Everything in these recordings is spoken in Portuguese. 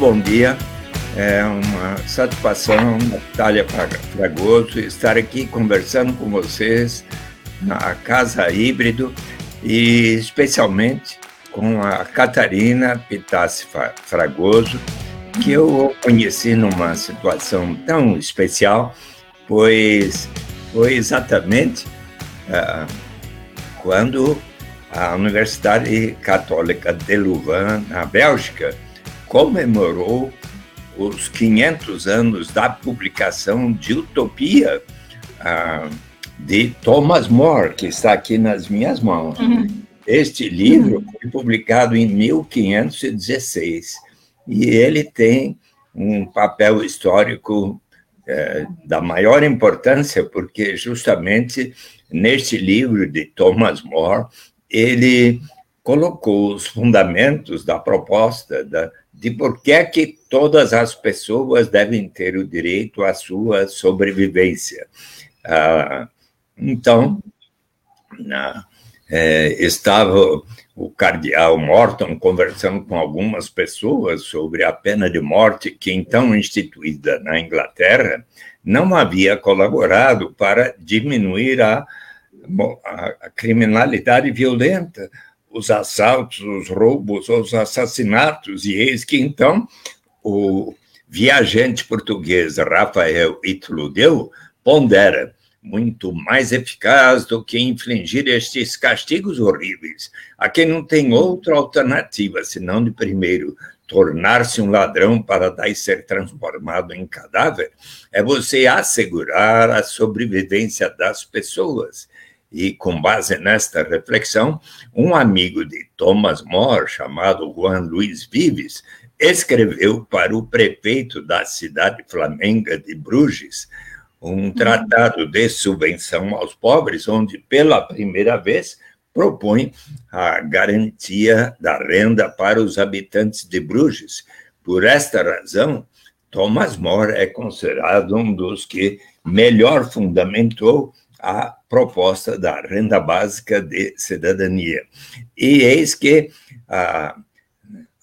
Bom dia. É uma satisfação, Natália Fragoso, estar aqui conversando com vocês na Casa Híbrido e especialmente com a Catarina Pitassi Fragoso, que eu conheci numa situação tão especial, pois foi exatamente uh, quando a Universidade Católica de Louvain, na Bélgica, comemorou os 500 anos da publicação de Utopia uh, de Thomas More, que está aqui nas minhas mãos. Uhum. Este livro foi publicado em 1516 e ele tem um papel histórico é, da maior importância, porque justamente neste livro de Thomas More ele colocou os fundamentos da proposta da, de por que, é que todas as pessoas devem ter o direito à sua sobrevivência. Ah, então, na, é, estava o cardeal Morton conversando com algumas pessoas sobre a pena de morte que, então instituída na Inglaterra, não havia colaborado para diminuir a a criminalidade violenta, os assaltos, os roubos, os assassinatos, e eis que então o viajante português Rafael Itludeu pondera muito mais eficaz do que infligir estes castigos horríveis, a quem não tem outra alternativa senão de primeiro tornar-se um ladrão para daí ser transformado em cadáver, é você assegurar a sobrevivência das pessoas e, com base nesta reflexão, um amigo de Thomas More, chamado Juan Luiz Vives, escreveu para o prefeito da cidade flamenga de Bruges um uhum. tratado de subvenção aos pobres, onde, pela primeira vez, propõe a garantia da renda para os habitantes de Bruges. Por esta razão, Thomas More é considerado um dos que melhor fundamentou a proposta da renda básica de cidadania. E eis que a,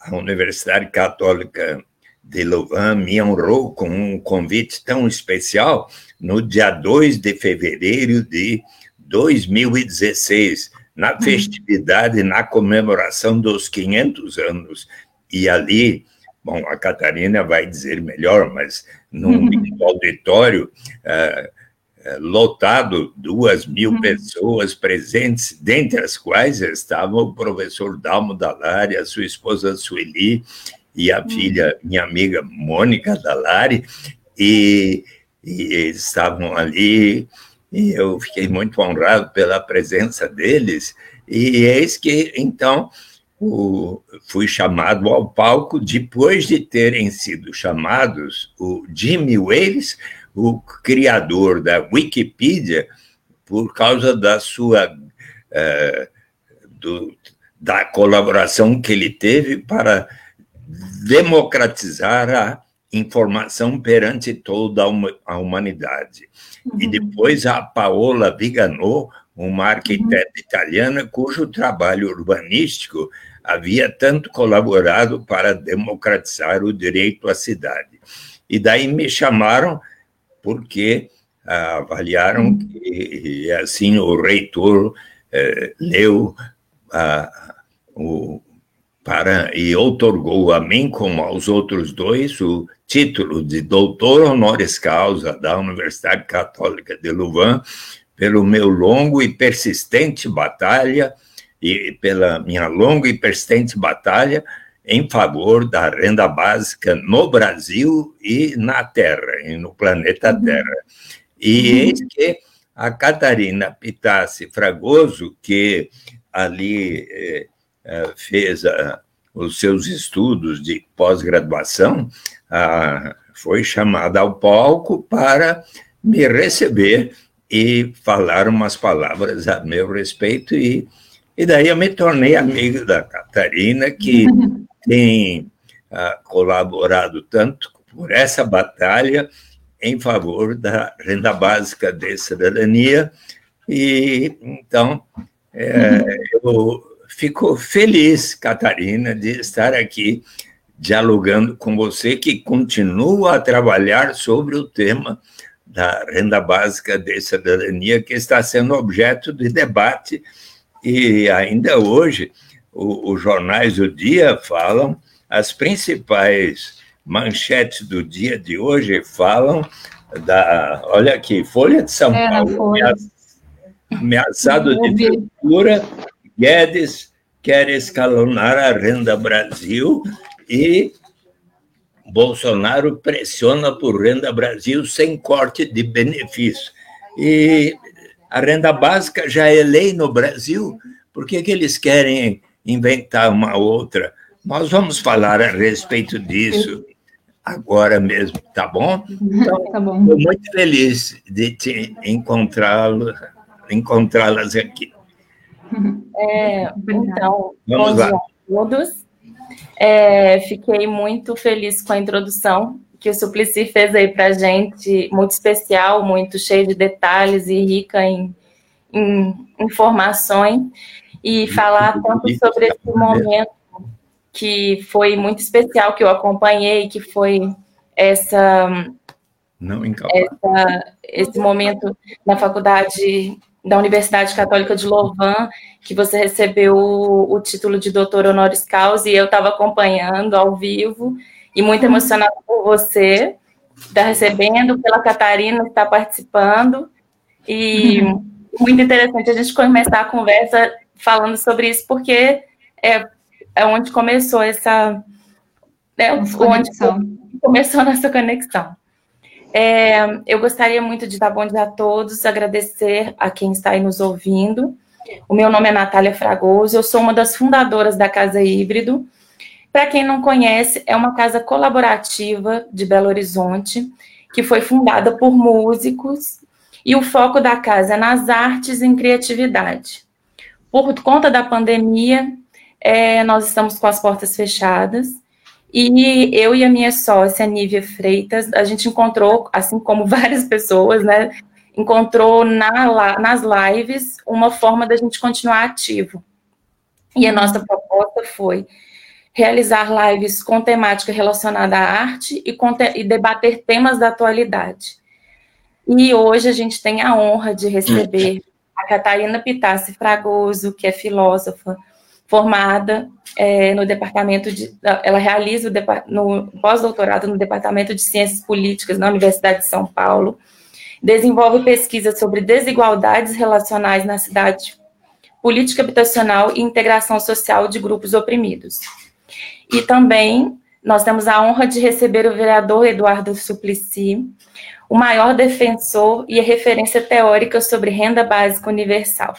a Universidade Católica de Louvain me honrou com um convite tão especial no dia 2 de fevereiro de 2016, na uhum. festividade, na comemoração dos 500 anos. E ali, bom, a Catarina vai dizer melhor, mas num auditório, uh, lotado, duas mil uhum. pessoas presentes, dentre as quais estavam o professor Dalmo Dalari, a sua esposa Sueli e a uhum. filha, minha amiga Mônica Dalari, e, e estavam ali, e eu fiquei muito honrado pela presença deles, e eis que, então, o, fui chamado ao palco depois de terem sido chamados o Jimmy Wales, o criador da Wikipedia por causa da sua é, do, da colaboração que ele teve para democratizar a informação perante toda a humanidade. Uhum. E depois a Paola Vigano, uma arquiteta uhum. italiana cujo trabalho urbanístico havia tanto colaborado para democratizar o direito à cidade. E daí me chamaram porque ah, avaliaram hum. que, assim, o reitor eh, leu ah, o, para, e outorgou a mim, como aos outros dois, o título de doutor honoris causa da Universidade Católica de Louvain, pelo meu longo e persistente batalha, e pela minha longa e persistente batalha em favor da renda básica no Brasil e na Terra, e no planeta uhum. Terra. E uhum. eis que a Catarina Pitassi Fragoso, que ali eh, eh fez a, os seus estudos de pós-graduação, foi chamada ao palco para me receber e falar umas palavras a meu respeito e e daí eu me tornei amigo da Catarina, que tem ah, colaborado tanto por essa batalha em favor da renda básica de cidadania. E então é, eu fico feliz, Catarina, de estar aqui dialogando com você, que continua a trabalhar sobre o tema da renda básica de cidadania, que está sendo objeto de debate, e ainda hoje os jornais do dia falam, as principais manchetes do dia de hoje falam da. Olha aqui, Folha de São é, Paulo, ameaçado de tortura, Guedes quer escalonar a renda Brasil e Bolsonaro pressiona por renda Brasil sem corte de benefício. E a renda básica já é lei no Brasil, por que, que eles querem inventar uma outra? Nós vamos falar a respeito disso agora mesmo, tá bom? Então, tá bom. Estou muito feliz de te encontrá-lo, encontrá-las aqui. É, então, Vamos bom lá. dia a todos. É, fiquei muito feliz com a introdução que o Suplicy fez aí para a gente, muito especial, muito cheio de detalhes e rica em, em informações, e falar tanto sobre esse momento que foi muito especial, que eu acompanhei, que foi essa, Não essa esse momento na faculdade da Universidade Católica de Louvain, que você recebeu o, o título de doutor honoris causa, e eu estava acompanhando ao vivo, e muito emocionada por você, estar tá recebendo, pela Catarina estar participando, e uhum. muito interessante a gente começar a conversa falando sobre isso, porque é, é onde começou essa... É, onde começou a nossa conexão. É, eu gostaria muito de dar bom dia a todos, agradecer a quem está aí nos ouvindo. O meu nome é Natália Fragoso, eu sou uma das fundadoras da Casa Híbrido. Para quem não conhece, é uma casa colaborativa de Belo Horizonte, que foi fundada por músicos, e o foco da casa é nas artes e em criatividade. Por conta da pandemia, é, nós estamos com as portas fechadas, e eu e a minha sócia, Nívia Freitas, a gente encontrou, assim como várias pessoas, né, encontrou na, nas lives uma forma da gente continuar ativo. E a nossa proposta foi realizar lives com temática relacionada à arte e, e debater temas da atualidade. E hoje a gente tem a honra de receber a Catarina Pitassi Fragoso, que é filósofa, formada é, no departamento de. Ela realiza o no pós-doutorado no Departamento de Ciências Políticas na Universidade de São Paulo. Desenvolve pesquisa sobre desigualdades relacionais na cidade, política habitacional e integração social de grupos oprimidos. E também nós temos a honra de receber o vereador Eduardo Suplicy, o maior defensor e referência teórica sobre renda básica universal.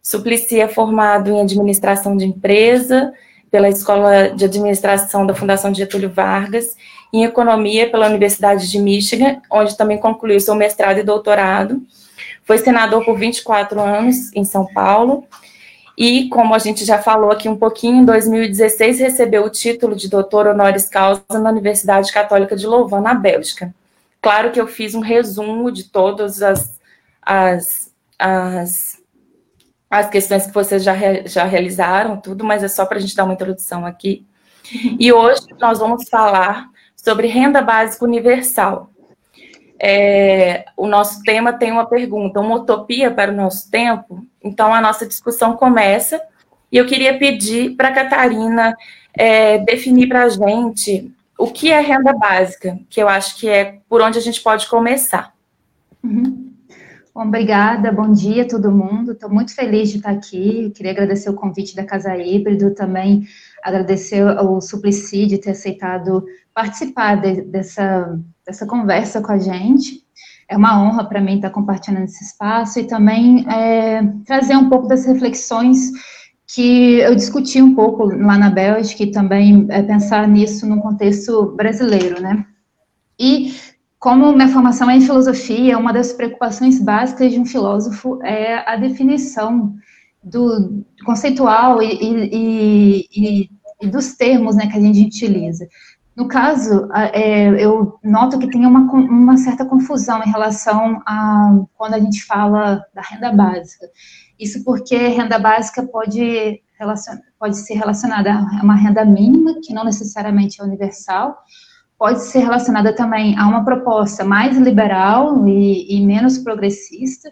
Suplicy é formado em administração de empresa pela Escola de Administração da Fundação Getúlio Vargas, em economia pela Universidade de Michigan, onde também concluiu seu mestrado e doutorado. Foi senador por 24 anos em São Paulo e, como a gente já falou aqui um pouquinho, em 2016 recebeu o título de doutor honoris causa na Universidade Católica de Louvain, na Bélgica. Claro que eu fiz um resumo de todas as, as, as as questões que vocês já, já realizaram, tudo, mas é só para a gente dar uma introdução aqui. E hoje nós vamos falar sobre renda básica universal. É, o nosso tema tem uma pergunta, uma utopia para o nosso tempo? Então a nossa discussão começa e eu queria pedir para a Catarina é, definir para a gente o que é renda básica, que eu acho que é por onde a gente pode começar. Uhum. Bom, obrigada, bom dia a todo mundo. Estou muito feliz de estar aqui. queria agradecer o convite da Casa Híbrido, também agradecer ao Suplicy de ter aceitado participar de, dessa, dessa conversa com a gente. É uma honra para mim estar compartilhando esse espaço e também é, trazer um pouco das reflexões que eu discuti um pouco lá na Bélgica e também é, pensar nisso no contexto brasileiro, né? E como minha formação é em filosofia, uma das preocupações básicas de um filósofo é a definição do conceitual e, e, e, e dos termos né, que a gente utiliza. No caso, é, eu noto que tem uma, uma certa confusão em relação a quando a gente fala da renda básica. Isso porque renda básica pode, pode ser relacionada a uma renda mínima, que não necessariamente é universal, pode ser relacionada também a uma proposta mais liberal e, e menos progressista,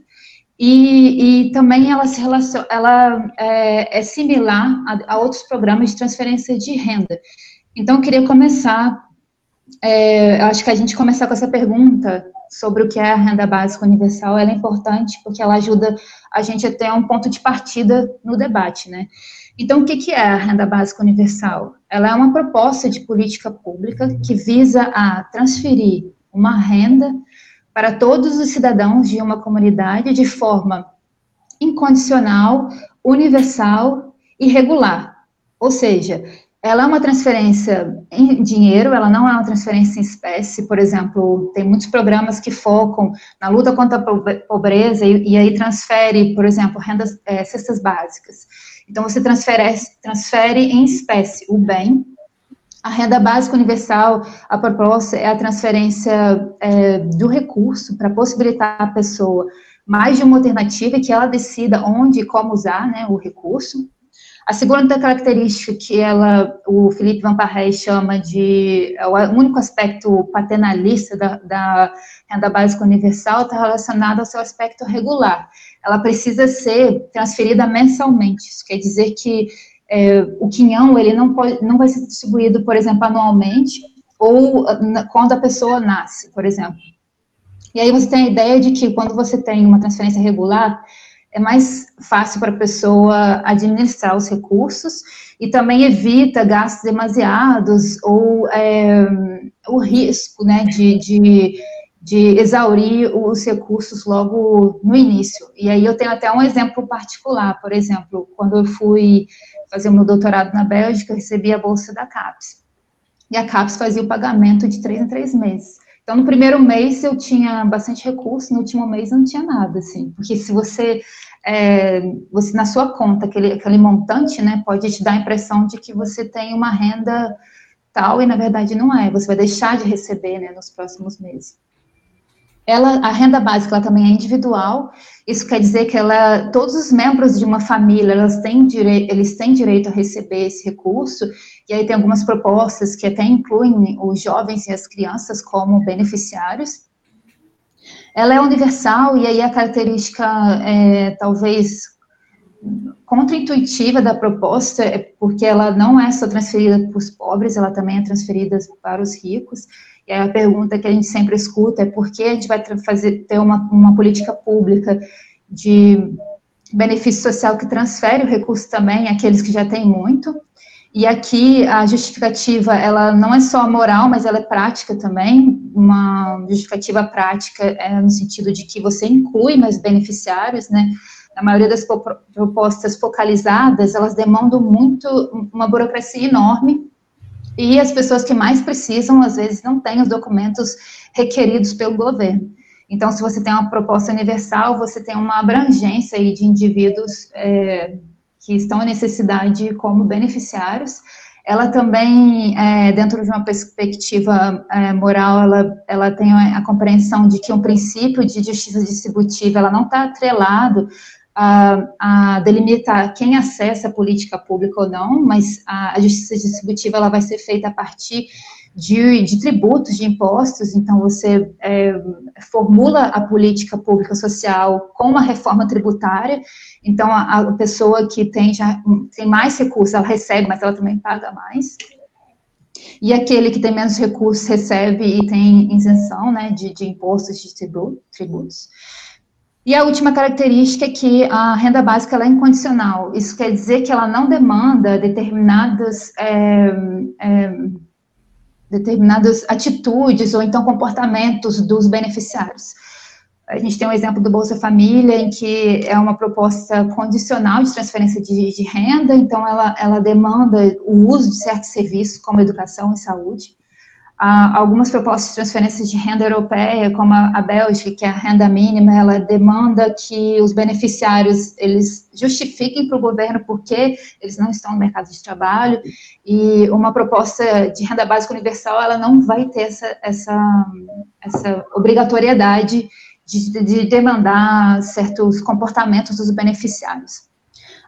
e, e, também ela, se relaciona, ela é, é similar a, a, outros programas de transferência de renda. Então, eu queria começar, é, acho que a gente começar com essa pergunta sobre o que é a renda básica universal, ela é importante porque ela ajuda a gente a ter um ponto de partida no debate, né? Então, o que, é a renda básica universal? Ela é uma proposta de política pública que visa a transferir uma renda para todos os cidadãos de uma comunidade de forma incondicional, universal e regular. Ou seja, ela é uma transferência em dinheiro, ela não é uma transferência em espécie, por exemplo, tem muitos programas que focam na luta contra a pobreza e, e aí transfere, por exemplo, rendas, é, cestas básicas. Então, você transfere, transfere em espécie o bem a renda básica universal, a proposta é a transferência é, do recurso para possibilitar a pessoa mais de uma alternativa que ela decida onde e como usar né, o recurso. A segunda característica que ela, o Felipe Van Parrey chama de é o único aspecto paternalista da, da renda básica universal está relacionado ao seu aspecto regular. Ela precisa ser transferida mensalmente. Isso quer dizer que é, o quinhão ele não, pode, não vai ser distribuído, por exemplo, anualmente, ou quando a pessoa nasce, por exemplo. E aí você tem a ideia de que quando você tem uma transferência regular, é mais fácil para a pessoa administrar os recursos e também evita gastos demasiados ou é, o risco né, de, de, de, exaurir os recursos logo no início. E aí eu tenho até um exemplo particular, por exemplo, quando eu fui fazer meu doutorado na Bélgica, eu recebi a bolsa da CAPES. E a CAPES fazia o pagamento de três em três meses. Então, no primeiro mês eu tinha bastante recurso, no último mês não tinha nada, assim. Porque se você, é, você na sua conta, aquele, aquele montante, né, pode te dar a impressão de que você tem uma renda tal, e na verdade não é. Você vai deixar de receber, né, nos próximos meses. Ela, a renda básica ela também é individual, isso quer dizer que ela, todos os membros de uma família, elas têm direi eles têm direito a receber esse recurso, e aí tem algumas propostas que até incluem os jovens e as crianças como beneficiários. Ela é universal, e aí a característica, é, talvez, contra-intuitiva da proposta é porque ela não é só transferida para os pobres, ela também é transferida para os ricos, e a pergunta que a gente sempre escuta é por que a gente vai fazer, ter uma, uma política pública de benefício social que transfere o recurso também àqueles que já têm muito. E aqui a justificativa, ela não é só moral, mas ela é prática também. Uma justificativa prática é no sentido de que você inclui mais beneficiários, né? A maioria das propostas focalizadas, elas demandam muito, uma burocracia enorme, e as pessoas que mais precisam, às vezes, não têm os documentos requeridos pelo governo. Então, se você tem uma proposta universal, você tem uma abrangência aí de indivíduos é, que estão em necessidade como beneficiários. Ela também, é, dentro de uma perspectiva é, moral, ela, ela tem a compreensão de que um princípio de justiça distributiva, ela não está atrelado a, a, delimitar quem acessa a política pública ou não, mas a, a justiça distributiva ela vai ser feita a partir de, de tributos, de impostos, então você é, formula a política pública social com uma reforma tributária, então a, a, pessoa que tem, já, tem mais recursos, ela recebe, mas ela também paga mais, e aquele que tem menos recursos recebe e tem isenção, né, de, de impostos, de tributos. E a última característica é que a renda básica é incondicional. Isso quer dizer que ela não demanda determinadas, é, é, determinadas atitudes ou então comportamentos dos beneficiários. A gente tem um exemplo do Bolsa Família, em que é uma proposta condicional de transferência de, de renda, então ela, ela demanda o uso de certos serviços, como educação e saúde. Algumas propostas de transferência de renda europeia, como a, a Bélgica, que é a renda mínima, ela demanda que os beneficiários eles justifiquem para o governo por que eles não estão no mercado de trabalho, e uma proposta de renda básica universal, ela não vai ter essa, essa, essa obrigatoriedade de, de demandar certos comportamentos dos beneficiários.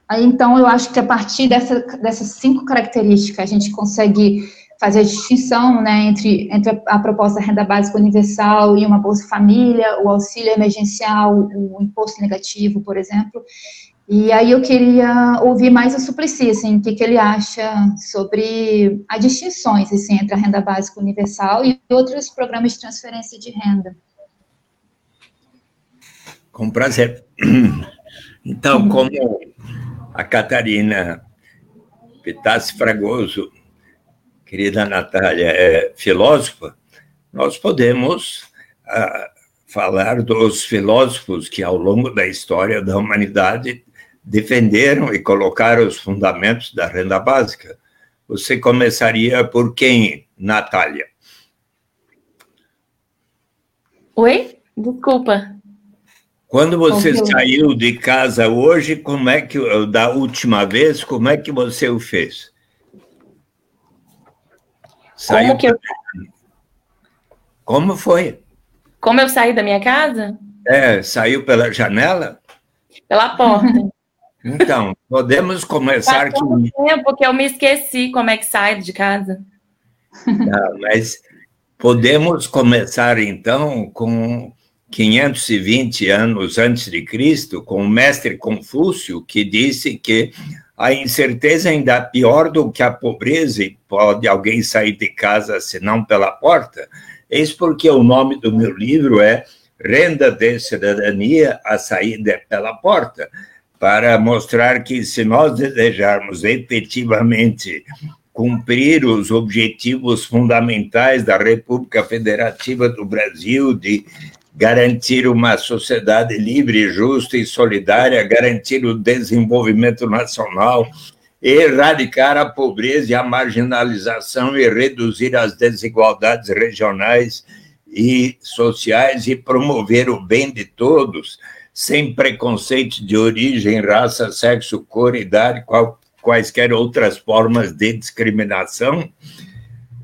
Aí, então, eu acho que a partir dessa, dessas cinco características, a gente consegue fazer a distinção né, entre, entre a proposta renda básica universal e uma Bolsa Família, o auxílio emergencial, o imposto negativo, por exemplo. E aí eu queria ouvir mais o Suplicy, assim, o que, que ele acha sobre as distinções assim, entre a renda básica universal e outros programas de transferência de renda. Com prazer. Então, como a Catarina Pitassi Fragoso querida Natália é filósofa, nós podemos ah, falar dos filósofos que, ao longo da história da humanidade, defenderam e colocaram os fundamentos da renda básica. Você começaria por quem, Natália? Oi? Desculpa. Quando você saiu de casa hoje, como é que da última vez, como é que você o fez? Saiu Como que eu... Como foi? Como eu saí da minha casa? É, saiu pela janela? Pela porta. Então, podemos começar Faz que... tempo que eu me esqueci como é que sai de casa. Não, mas podemos começar então com 520 anos antes de Cristo, com o mestre Confúcio, que disse que a incerteza ainda é pior do que a pobreza, e pode alguém sair de casa senão pela porta. Eis porque o nome do meu livro é Renda de Cidadania, a saída é pela porta, para mostrar que se nós desejarmos efetivamente cumprir os objetivos fundamentais da República Federativa do Brasil de garantir uma sociedade livre, justa e solidária, garantir o desenvolvimento nacional, erradicar a pobreza e a marginalização e reduzir as desigualdades regionais e sociais e promover o bem de todos, sem preconceito de origem, raça, sexo, cor, idade, qual, quaisquer outras formas de discriminação.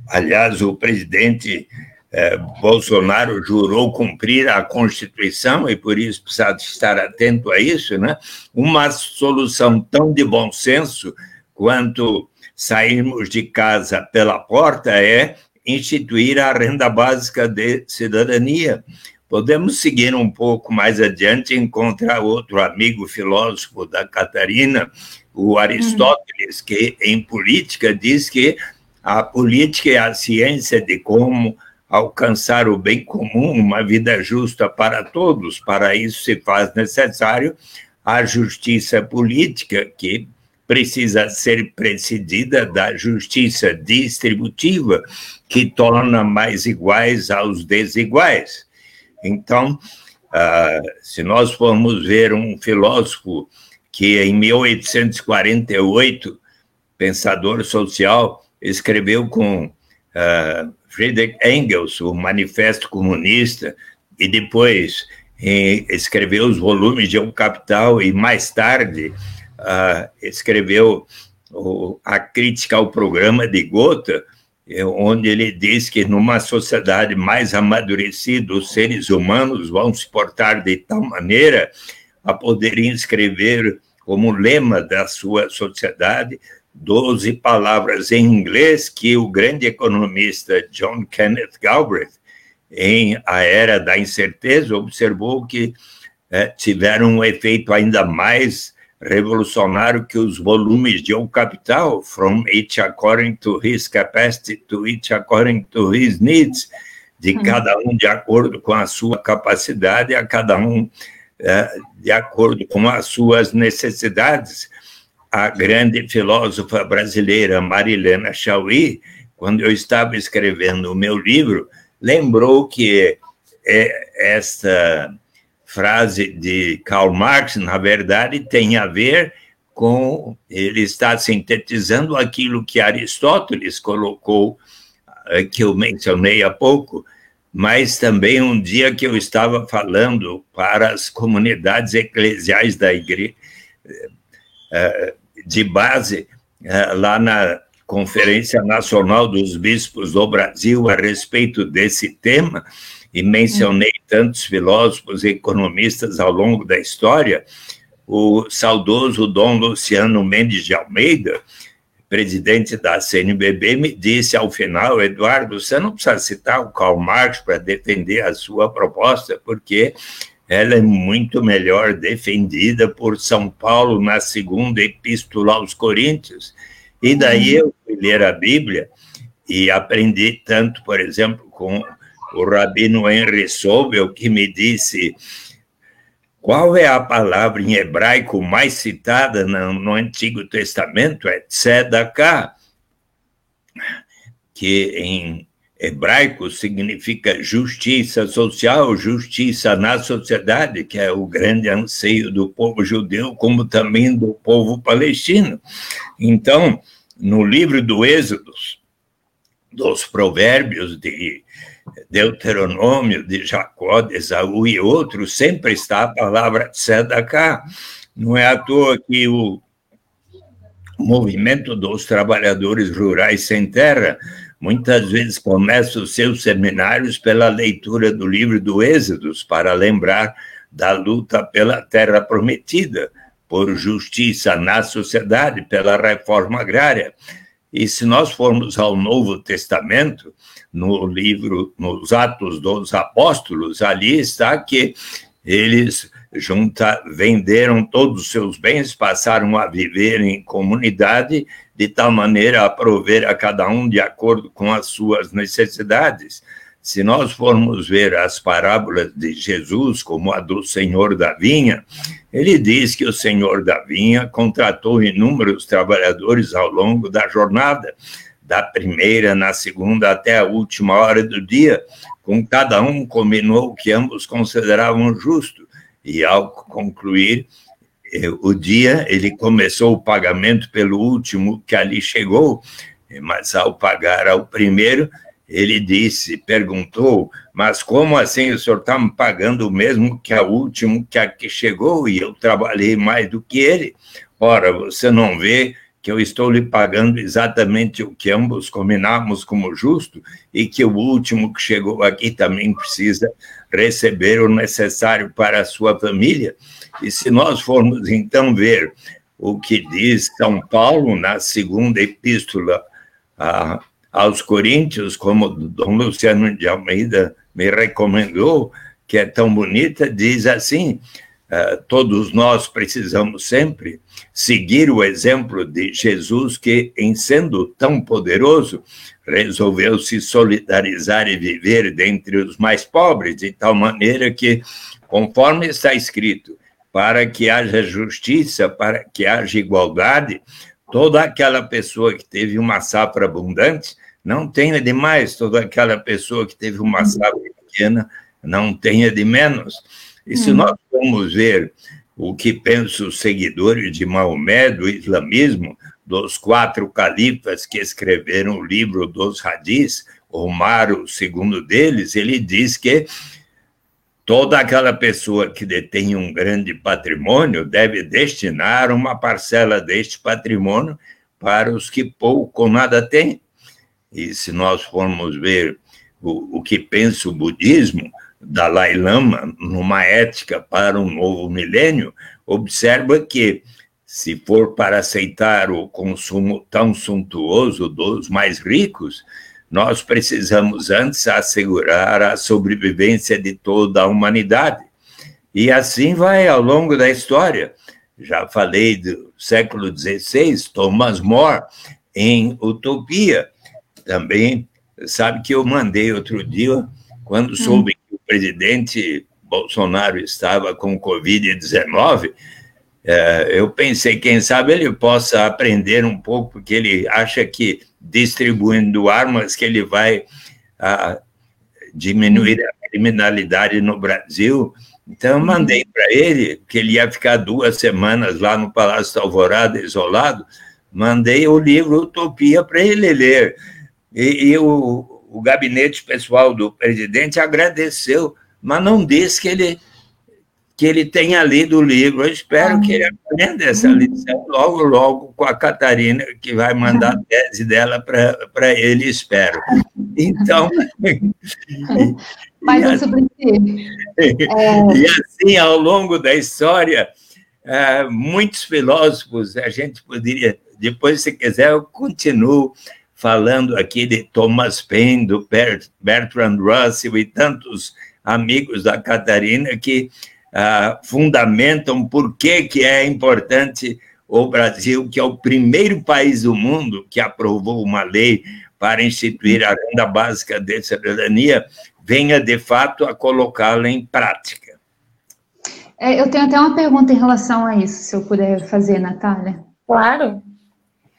Aliás, o presidente é, Bolsonaro jurou cumprir a Constituição e por isso precisa estar atento a isso, né? Uma solução tão de bom senso quanto sairmos de casa pela porta é instituir a renda básica de cidadania. Podemos seguir um pouco mais adiante e encontrar outro amigo filósofo da Catarina, o Aristóteles, que em política diz que a política é a ciência de como alcançar o bem comum, uma vida justa para todos. Para isso se faz necessário a justiça política, que precisa ser precedida da justiça distributiva, que torna mais iguais aos desiguais. Então, uh, se nós formos ver um filósofo que em 1848, pensador social, escreveu com uh, Friedrich Engels, o Manifesto Comunista, e depois eh, escreveu os volumes de O Capital, e mais tarde uh, escreveu o, a crítica ao programa de Gotha, eh, onde ele diz que numa sociedade mais amadurecida, os seres humanos vão se portar de tal maneira a poderem escrever como lema da sua sociedade 12 palavras em inglês que o grande economista John Kenneth Galbraith, em A Era da Incerteza, observou que eh, tiveram um efeito ainda mais revolucionário que os volumes de O Capital, From Each According to His Capacity to Each According to His Needs, de uhum. cada um de acordo com a sua capacidade, a cada um eh, de acordo com as suas necessidades a grande filósofa brasileira Marilena Chauí, quando eu estava escrevendo o meu livro, lembrou que é, esta frase de Karl Marx, na verdade, tem a ver com ele está sintetizando aquilo que Aristóteles colocou eh, que eu mencionei há pouco, mas também um dia que eu estava falando para as comunidades eclesiais da igreja eh, de base, lá na Conferência Nacional dos Bispos do Brasil, a respeito desse tema, e mencionei tantos filósofos e economistas ao longo da história, o saudoso Dom Luciano Mendes de Almeida, presidente da CNBB, me disse ao final, Eduardo, você não precisa citar o Karl Marx para defender a sua proposta, porque ela é muito melhor defendida por São Paulo na segunda epístola aos Coríntios. E daí eu fui ler a Bíblia e aprendi tanto, por exemplo, com o rabino Henry Sobel, que me disse qual é a palavra em hebraico mais citada no, no Antigo Testamento? É tzedakah, que em hebraico significa justiça social, justiça na sociedade, que é o grande anseio do povo judeu, como também do povo palestino. Então, no livro do Êxodo, dos provérbios de Deuteronômio, de Jacó, de Esaú e outros, sempre está a palavra tzedakah. Não é à toa que o movimento dos trabalhadores rurais sem terra muitas vezes começa os seus seminários pela leitura do livro do Êxodos, para lembrar da luta pela terra prometida, por justiça na sociedade, pela reforma agrária. E se nós formos ao Novo Testamento, no livro, nos Atos dos Apóstolos, ali está que eles junta, venderam todos os seus bens, passaram a viver em comunidade, de tal maneira a prover a cada um de acordo com as suas necessidades. Se nós formos ver as parábolas de Jesus, como a do Senhor da Vinha, ele diz que o Senhor da Vinha contratou inúmeros trabalhadores ao longo da jornada, da primeira na segunda até a última hora do dia, com cada um combinou o que ambos consideravam justo, e ao concluir o dia, ele começou o pagamento pelo último que ali chegou, mas ao pagar ao primeiro, ele disse, perguntou, mas como assim o senhor está me pagando o mesmo que a último que a que chegou e eu trabalhei mais do que ele? Ora, você não vê que eu estou lhe pagando exatamente o que ambos combinamos como justo e que o último que chegou aqui também precisa receber o necessário para a sua família? E se nós formos então ver o que diz São Paulo na segunda epístola a aos Coríntios, como Dom Luciano de Almeida me recomendou, que é tão bonita, diz assim: uh, todos nós precisamos sempre seguir o exemplo de Jesus, que, em sendo tão poderoso, resolveu se solidarizar e viver dentre os mais pobres, de tal maneira que, conforme está escrito, para que haja justiça, para que haja igualdade, toda aquela pessoa que teve uma safra abundante não tenha de mais, toda aquela pessoa que teve uma safra pequena não tenha de menos. E se hum. nós formos ver o que pensam os seguidores de Maomé, do islamismo, dos quatro califas que escreveram o livro dos hadis, Omar, o segundo deles, ele diz que toda aquela pessoa que detém um grande patrimônio deve destinar uma parcela deste patrimônio para os que pouco ou nada têm. E se nós formos ver o, o que pensa o budismo, Dalai Lama, numa ética para um novo milênio, observa que, se for para aceitar o consumo tão suntuoso dos mais ricos, nós precisamos antes assegurar a sobrevivência de toda a humanidade. E assim vai ao longo da história. Já falei do século XVI, Thomas More, em Utopia, também, sabe que eu mandei outro dia, quando hum. soube que o presidente Bolsonaro estava com Covid-19, é, eu pensei, quem sabe ele possa aprender um pouco, porque ele acha que distribuindo armas que ele vai a, diminuir a criminalidade no Brasil. Então, eu mandei para ele, que ele ia ficar duas semanas lá no Palácio da Alvorada, isolado, mandei o livro Utopia para ele ler. E, e o, o gabinete pessoal do presidente agradeceu, mas não disse que ele que ele tenha lido o livro. Eu espero que ele aprenda essa lição logo, logo com a Catarina, que vai mandar a tese dela para ele, espero. Então. Faz um é... E assim, ao longo da história, é, muitos filósofos, a gente poderia, depois, se quiser, eu continuo falando aqui de Thomas Paine, do Bertrand Russell e tantos amigos da Catarina que uh, fundamentam por que, que é importante o Brasil, que é o primeiro país do mundo que aprovou uma lei para instituir a renda básica de cidadania, venha de fato a colocá-la em prática. É, eu tenho até uma pergunta em relação a isso, se eu puder fazer, Natália. Claro.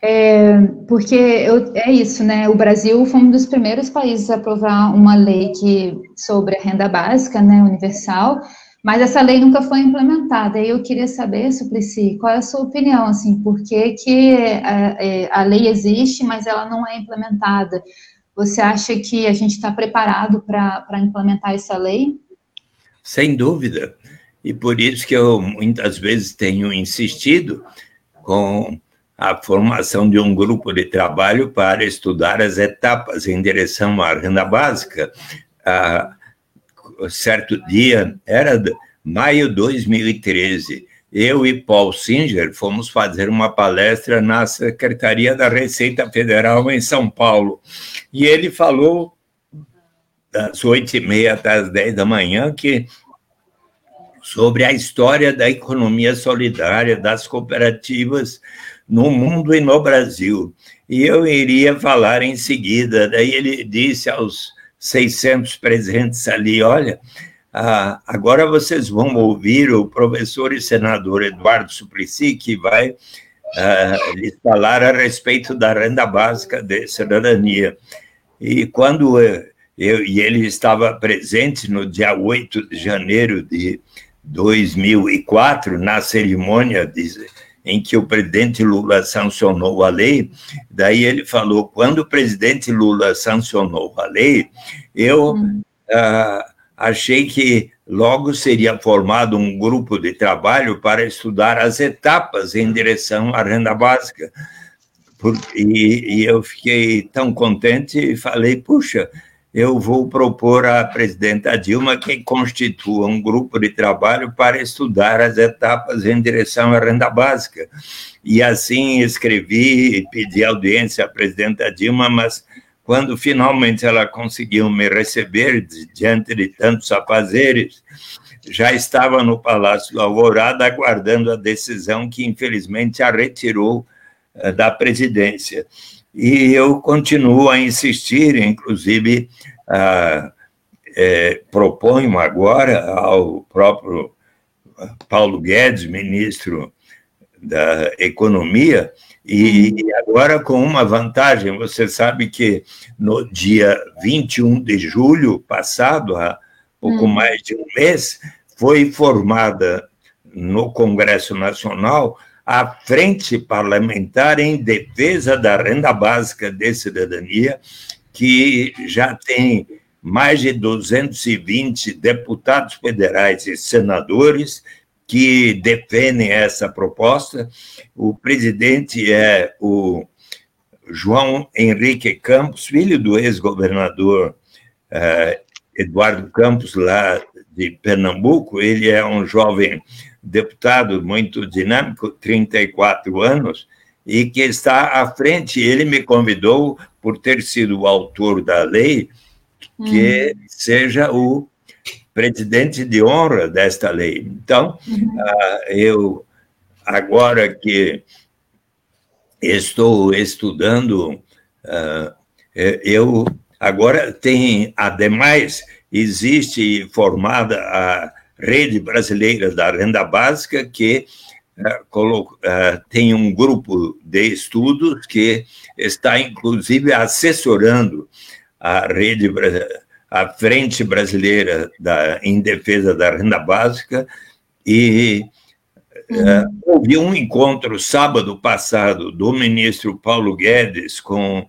É, porque eu, é isso, né? O Brasil foi um dos primeiros países a aprovar uma lei que, sobre a renda básica, né, universal, mas essa lei nunca foi implementada. E eu queria saber, Suplicy, qual é a sua opinião, assim, por que, que a, é, a lei existe, mas ela não é implementada? Você acha que a gente está preparado para implementar essa lei? Sem dúvida. E por isso que eu muitas vezes tenho insistido com a formação de um grupo de trabalho para estudar as etapas em direção à renda básica. Ah, certo dia, era maio de 2013, eu e Paul Singer fomos fazer uma palestra na Secretaria da Receita Federal em São Paulo. E ele falou das oito e meia até as dez da manhã que sobre a história da economia solidária, das cooperativas no mundo e no Brasil. E eu iria falar em seguida. Daí ele disse aos 600 presentes ali: olha, ah, agora vocês vão ouvir o professor e senador Eduardo Suplicy, que vai ah, lhes falar a respeito da renda básica de cidadania. E quando eu, e ele estava presente no dia 8 de janeiro de 2004, na cerimônia de, em que o presidente Lula sancionou a lei, daí ele falou: quando o presidente Lula sancionou a lei, eu hum. ah, achei que logo seria formado um grupo de trabalho para estudar as etapas em direção à renda básica. Por, e, e eu fiquei tão contente e falei: puxa eu vou propor à presidenta Dilma que constitua um grupo de trabalho para estudar as etapas em direção à renda básica. E assim escrevi e pedi audiência à presidenta Dilma, mas quando finalmente ela conseguiu me receber diante de tantos afazeres, já estava no Palácio do Alvorada aguardando a decisão que infelizmente a retirou eh, da presidência. E eu continuo a insistir, inclusive ah, é, proponho agora ao próprio Paulo Guedes, ministro da Economia, e agora com uma vantagem, você sabe que no dia 21 de julho passado, há pouco hum. mais de um mês, foi formada no Congresso Nacional a Frente Parlamentar em Defesa da Renda Básica de Cidadania, que já tem mais de 220 deputados federais e senadores que defendem essa proposta. O presidente é o João Henrique Campos, filho do ex-governador eh, Eduardo Campos, lá de Pernambuco. Ele é um jovem deputado muito dinâmico, 34 anos, e que está à frente. Ele me convidou, por ter sido o autor da lei, que hum. seja o presidente de honra desta lei. Então, uhum. uh, eu, agora que estou estudando, uh, eu agora tem, ademais, existe formada a Rede Brasileira da Renda Básica, que uh, uh, tem um grupo de estudos que está, inclusive, assessorando a rede a Frente Brasileira da, em Defesa da Renda Básica e uhum. uh, houve um encontro sábado passado do ministro Paulo Guedes com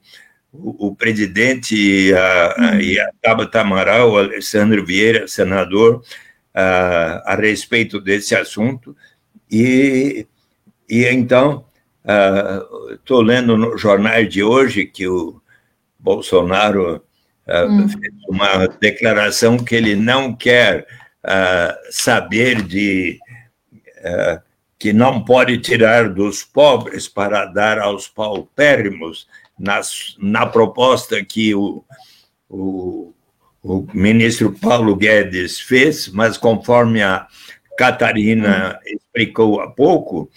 o, o presidente e a, uhum. e a Tabata Amaral, o Alessandro Vieira, senador, a, a respeito desse assunto. E, e então, estou lendo no jornal de hoje que o Bolsonaro hum. fez uma declaração que ele não quer saber de que não pode tirar dos pobres para dar aos paupérrimos, nas, na proposta que o, o, o, ministro Paulo Guedes fez, mas conforme a Catarina explicou há pouco,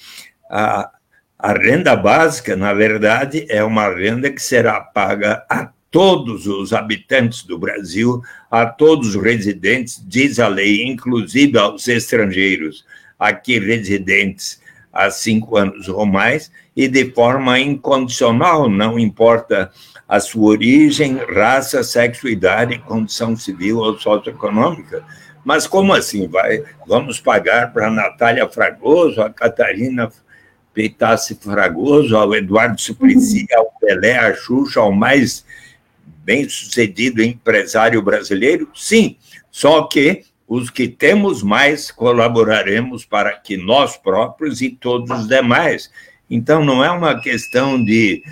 a, a renda básica, na verdade, é uma renda que será paga a todos os habitantes do Brasil, a todos os residentes, diz a lei, inclusive aos estrangeiros. Aqui residentes há cinco anos ou mais, e de forma incondicional, não importa a sua origem, raça, sexo, idade, condição civil ou socioeconômica. Mas como assim? Vai, vamos pagar para a Natália Fragoso, a Catarina Peitassi Fragoso, ao Eduardo Suplicy, ao Pelé, a Xuxa, ao mais bem-sucedido empresário brasileiro? Sim, só que os que temos mais colaboraremos para que nós próprios e todos os demais. Então, não é uma questão de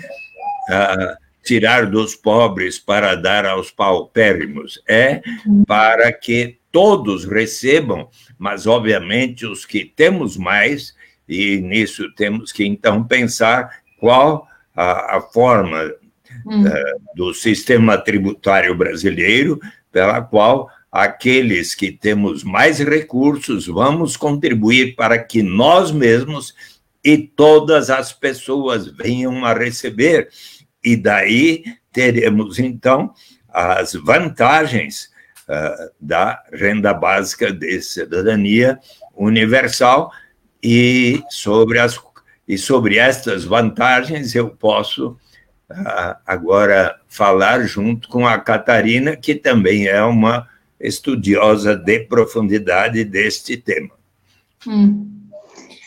uh, tirar dos pobres para dar aos paupérrimos, é para que todos recebam, mas, obviamente, os que temos mais, e nisso temos que, então, pensar qual a, a forma uh, do sistema tributário brasileiro pela qual aqueles que temos mais recursos, vamos contribuir para que nós mesmos e todas as pessoas venham a receber. E daí teremos, então, as vantagens uh, da renda básica de cidadania universal e sobre, as, e sobre estas vantagens eu posso uh, agora falar junto com a Catarina, que também é uma estudiosa de profundidade deste tema. Hum,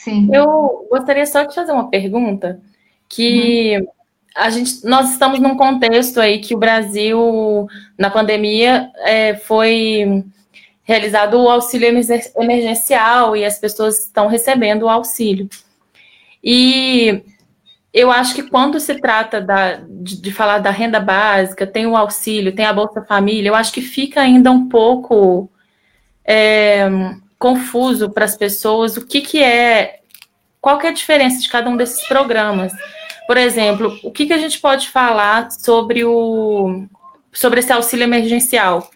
sim. Eu gostaria só de fazer uma pergunta que uhum. A gente, nós estamos num contexto aí que o Brasil na pandemia é, foi realizado o auxílio emergencial e as pessoas estão recebendo o auxílio. E eu acho que quando se trata da, de, de, falar da renda básica, tem o auxílio, tem a Bolsa Família, eu acho que fica ainda um pouco é, confuso para as pessoas o que, que é, qual que é a diferença de cada um desses programas. Por exemplo, o que, que a gente pode falar sobre o sobre esse auxílio emergencial?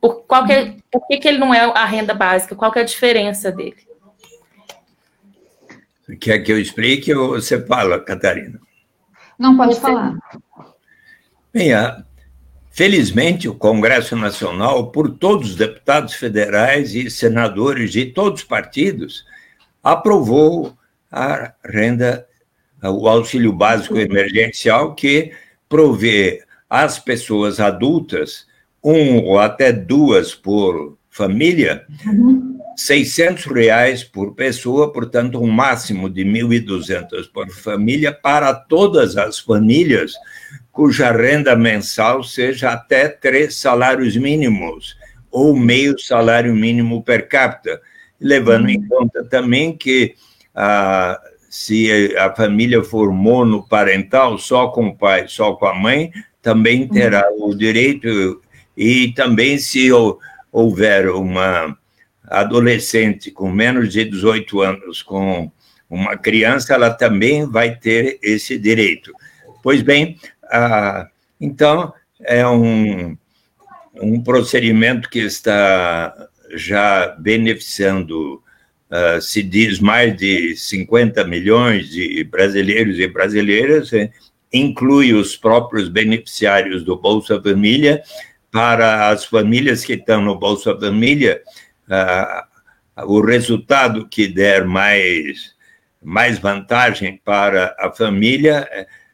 Por, qual que é, por que, que ele não é a renda básica? Qual que é a diferença dele? Quer que eu explique ou você fala, Catarina? Não, pode falar. Bem, felizmente o Congresso Nacional, por todos os deputados federais e senadores de todos os partidos, aprovou a renda, o auxílio básico emergencial, que provê às pessoas adultas, um ou até duas por família, uhum. 600 reais por pessoa, portanto, um máximo de 1.200 por família para todas as famílias cuja renda mensal seja até três salários mínimos ou meio salário mínimo per capita, levando em conta também que ah, se a família for monoparental, só com o pai, só com a mãe, também terá o direito, e também se houver uma adolescente com menos de 18 anos, com uma criança, ela também vai ter esse direito. Pois bem, ah, então, é um, um procedimento que está já beneficiando, ah, se diz, mais de 50 milhões de brasileiros e brasileiras, eh, inclui os próprios beneficiários do Bolsa Família. Para as famílias que estão no Bolsa Família, o resultado que der mais, mais vantagem para a família,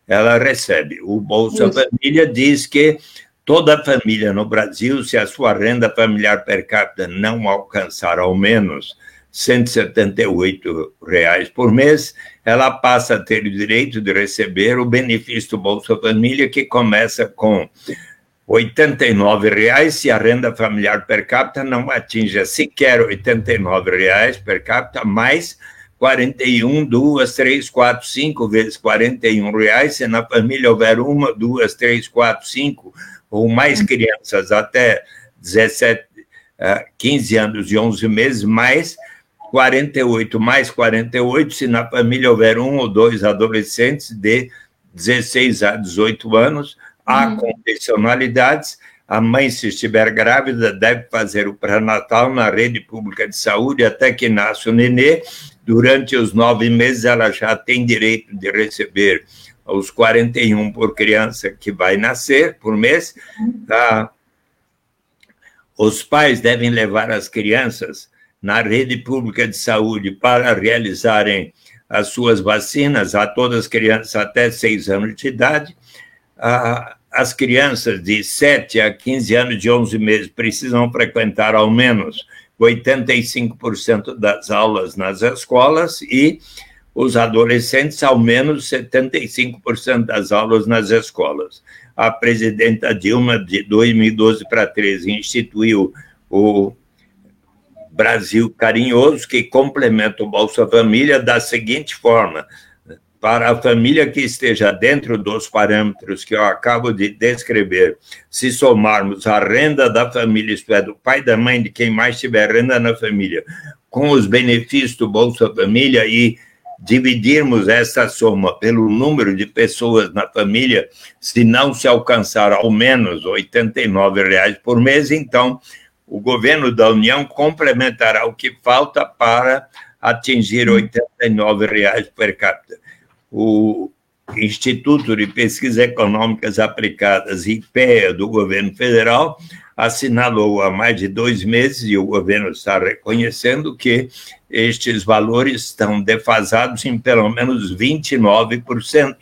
ela recebe. O Bolsa Isso. Família diz que toda família no Brasil, se a sua renda familiar per capita não alcançar ao menos 178 reais por mês, ela passa a ter o direito de receber o benefício do Bolsa Família, que começa com R$ 89,00 se a renda familiar per capita não atinja sequer R$ 89,00 per capita, mais 41, 2, 3, 4, 5 vezes 41 reais, se na família houver uma, duas, três, quatro, cinco ou mais crianças até 17, 15 anos e 11 meses, mais 48 mais 48, se na família houver um ou dois adolescentes de 16 a 18 anos, há uhum. condicionalidades. A mãe, se estiver grávida, deve fazer o pré-natal na rede pública de saúde até que nasce o nenê. Durante os nove meses, ela já tem direito de receber os 41 por criança que vai nascer por mês. Tá? Os pais devem levar as crianças na rede pública de saúde para realizarem as suas vacinas a todas as crianças até 6 anos de idade. As crianças de 7 a 15 anos de 11 meses precisam frequentar ao menos 85% das aulas nas escolas e os adolescentes ao menos 75% das aulas nas escolas. A presidenta Dilma, de 2012 para 13, instituiu o Brasil Carinhoso, que complementa o Bolsa Família da seguinte forma: para a família que esteja dentro dos parâmetros que eu acabo de descrever, se somarmos a renda da família, isto é, do pai da mãe, de quem mais tiver renda na família, com os benefícios do Bolsa Família e dividirmos essa soma pelo número de pessoas na família, se não se alcançar ao menos 89 reais por mês, então o governo da União complementará o que falta para atingir 89 reais per capita. O Instituto de Pesquisas Econômicas Aplicadas, IPEA, do governo federal, assinalou há mais de dois meses, e o governo está reconhecendo que estes valores estão defasados em pelo menos 29%.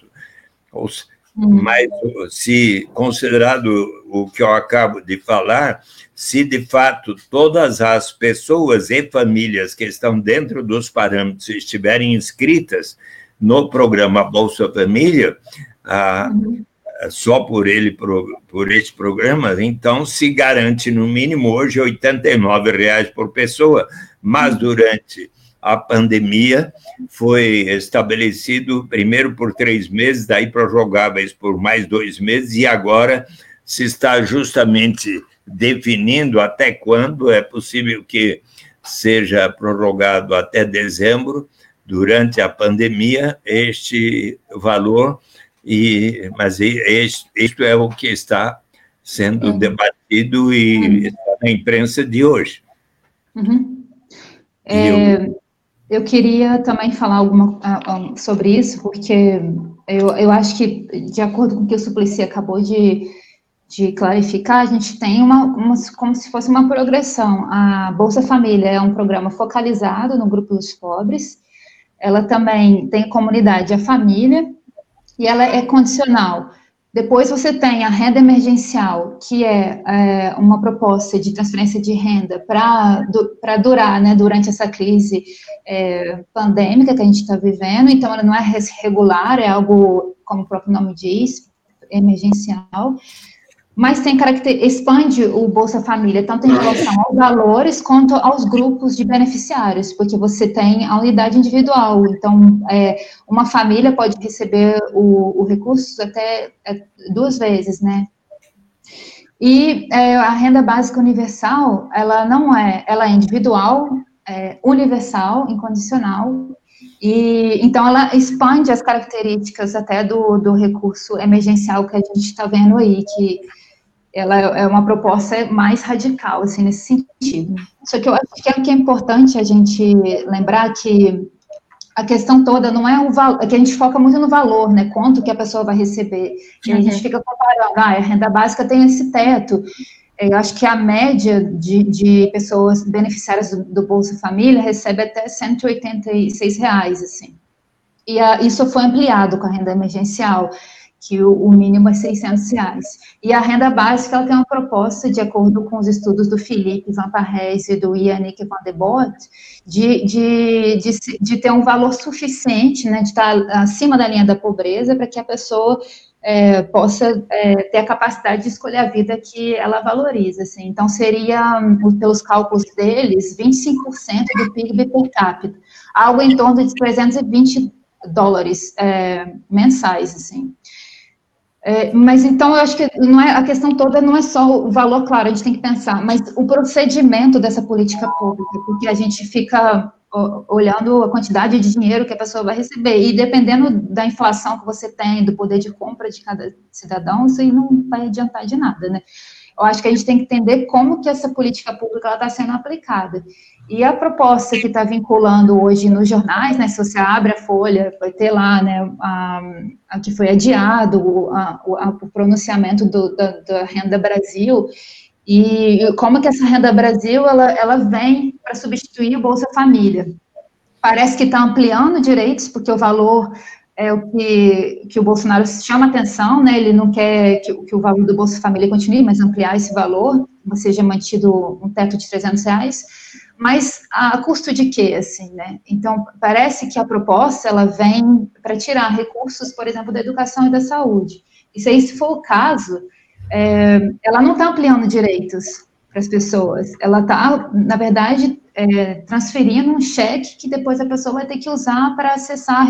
Uhum. Mas, se considerado o que eu acabo de falar, se de fato todas as pessoas e famílias que estão dentro dos parâmetros estiverem inscritas no programa Bolsa Família, ah, uhum. só por ele, por, por este programa, então se garante no mínimo hoje R$ 89,00 por pessoa, mas durante a pandemia foi estabelecido primeiro por três meses, daí prorrogáveis por mais dois meses, e agora se está justamente definindo até quando é possível que seja prorrogado até dezembro, durante a pandemia, este valor, e, mas isto é o que está sendo uhum. debatido e uhum. está na imprensa de hoje. Uhum. É, eu... eu... queria também falar alguma, sobre isso, porque eu, eu acho que, de acordo com o que o Suplicy acabou de de clarificar, a gente tem uma, uma, como se fosse uma progressão. A Bolsa Família é um programa focalizado no grupo dos pobres, ela também tem comunidade, a família, e ela é condicional. Depois você tem a renda emergencial, que é, é uma proposta de transferência de renda para du, durar né, durante essa crise é, pandêmica que a gente está vivendo, então ela não é regular, é algo, como o próprio nome diz, emergencial mas tem expande o Bolsa Família tanto em relação aos valores quanto aos grupos de beneficiários, porque você tem a unidade individual. Então, é, uma família pode receber o, o recurso até é, duas vezes, né? E é, a renda básica universal, ela não é, ela é individual, é universal, incondicional, e então ela expande as características até do, do recurso emergencial que a gente está vendo aí, que ela é uma proposta mais radical, assim, nesse sentido. Só que eu acho que é, que é importante a gente lembrar que a questão toda não é o valor, é que a gente foca muito no valor, né, quanto que a pessoa vai receber, e uhum. a gente uhum. fica comparando, ah, a renda básica tem esse teto, eu acho que a média de, de pessoas beneficiárias do, do, Bolsa Família recebe até 186 reais, assim, e a, isso foi ampliado com a renda emergencial, que o, mínimo é 600 reais. E a renda básica, ela tem uma proposta, de acordo com os estudos do Felipe Van Parres e do Yannick Van de Bort, de, de, de, de, ter um valor suficiente, né, de estar acima da linha da pobreza, para que a pessoa é, possa é, ter a capacidade de escolher a vida que ela valoriza. Assim. Então, seria, pelos cálculos deles, 25% do PIB per capita, algo em torno de 320 dólares é, mensais, assim. É, mas então eu acho que não é, a questão toda não é só o valor, claro, a gente tem que pensar, mas o procedimento dessa política pública, porque a gente fica olhando a quantidade de dinheiro que a pessoa vai receber, e dependendo da inflação que você tem, do poder de compra de cada cidadão, isso aí não vai adiantar de nada, né? Eu acho que a gente tem que entender como que essa política pública está sendo aplicada. E a proposta que está vinculando hoje nos jornais, né, se você abre a folha, vai ter lá, né, a, a que foi adiado, a, a, o pronunciamento do, da, da, Renda Brasil, e como que essa Renda Brasil, ela, ela vem para substituir o Bolsa Família. Parece que está ampliando direitos, porque o valor é o que, que o Bolsonaro chama atenção, né, ele não quer que, que o valor do Bolsa Família continue, mas ampliar esse valor, seja mantido um teto de 300 reais, mas a custo de quê, assim, né? Então, parece que a proposta, ela vem para tirar recursos, por exemplo, da educação e da saúde. E se esse for o caso, é, ela não está ampliando direitos para as pessoas, ela está, na verdade, é, transferindo um cheque que depois a pessoa vai ter que usar para acessar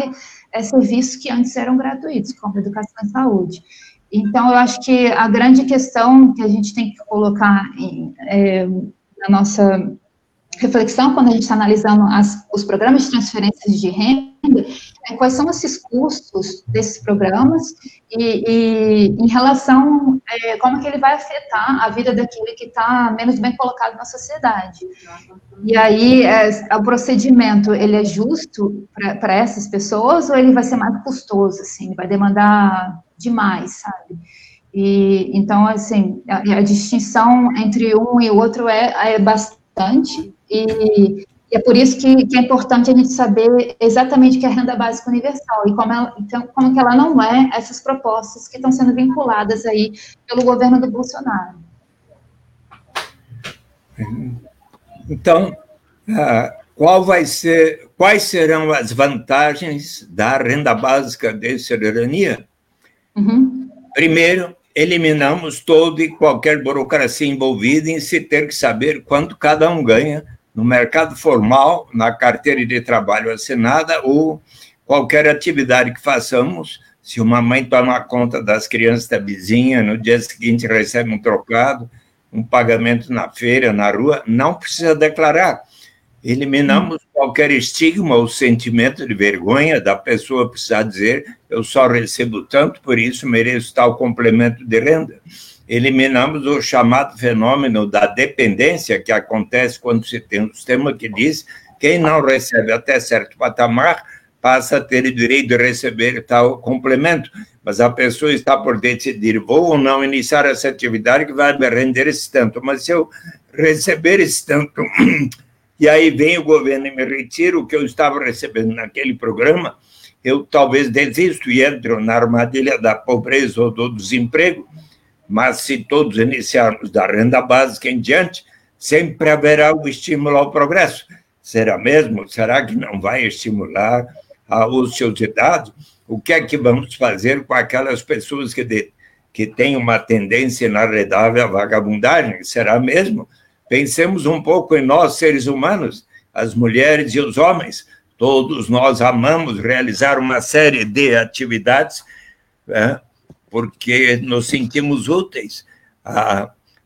é, serviços que antes eram gratuitos, como educação e saúde. Então, eu acho que a grande questão que a gente tem que colocar em, é, na nossa reflexão quando a gente está analisando as, os programas de transferências de renda é quais são esses custos desses programas e, e em relação é, como que ele vai afetar a vida daquele que está menos bem colocado na sociedade. E aí, é, o procedimento, ele é justo para essas pessoas ou ele vai ser mais custoso, assim, vai demandar demais, sabe? E, então, assim, a, a distinção entre um e outro é, é bastante, e, e é por isso que, que, é importante a gente saber exatamente o que é a renda básica universal e como, ela, então, como que ela não é essas propostas que estão sendo vinculadas aí pelo governo do Bolsonaro. Então, ah, qual vai ser, quais serão as vantagens da renda básica de cidadania? Uhum. Primeiro, eliminamos toda e qualquer burocracia envolvida em se ter que saber quanto cada um ganha no mercado formal, na carteira de trabalho assinada ou qualquer atividade que façamos. Se uma mãe toma conta das crianças da vizinha, no dia seguinte recebe um trocado, um pagamento na feira, na rua, não precisa declarar. Eliminamos qualquer estigma ou sentimento de vergonha da pessoa precisar dizer eu só recebo tanto, por isso mereço tal complemento de renda eliminamos o chamado fenômeno da dependência que acontece quando se tem um sistema que diz quem não recebe até certo patamar passa a ter o direito de receber tal complemento, mas a pessoa está por decidir vou ou não iniciar essa atividade que vai me render esse tanto, mas se eu receber esse tanto e aí vem o governo e me retira o que eu estava recebendo naquele programa, eu talvez desisto e entro na armadilha da pobreza ou do desemprego, mas se todos iniciarmos da renda básica em diante, sempre haverá o estímulo ao progresso. Será mesmo? Será que não vai estimular a ociosidade? O que é que vamos fazer com aquelas pessoas que, de, que têm uma tendência inarredável à vagabundagem? Será mesmo? Pensemos um pouco em nós, seres humanos, as mulheres e os homens. Todos nós amamos realizar uma série de atividades é, porque nos sentimos úteis.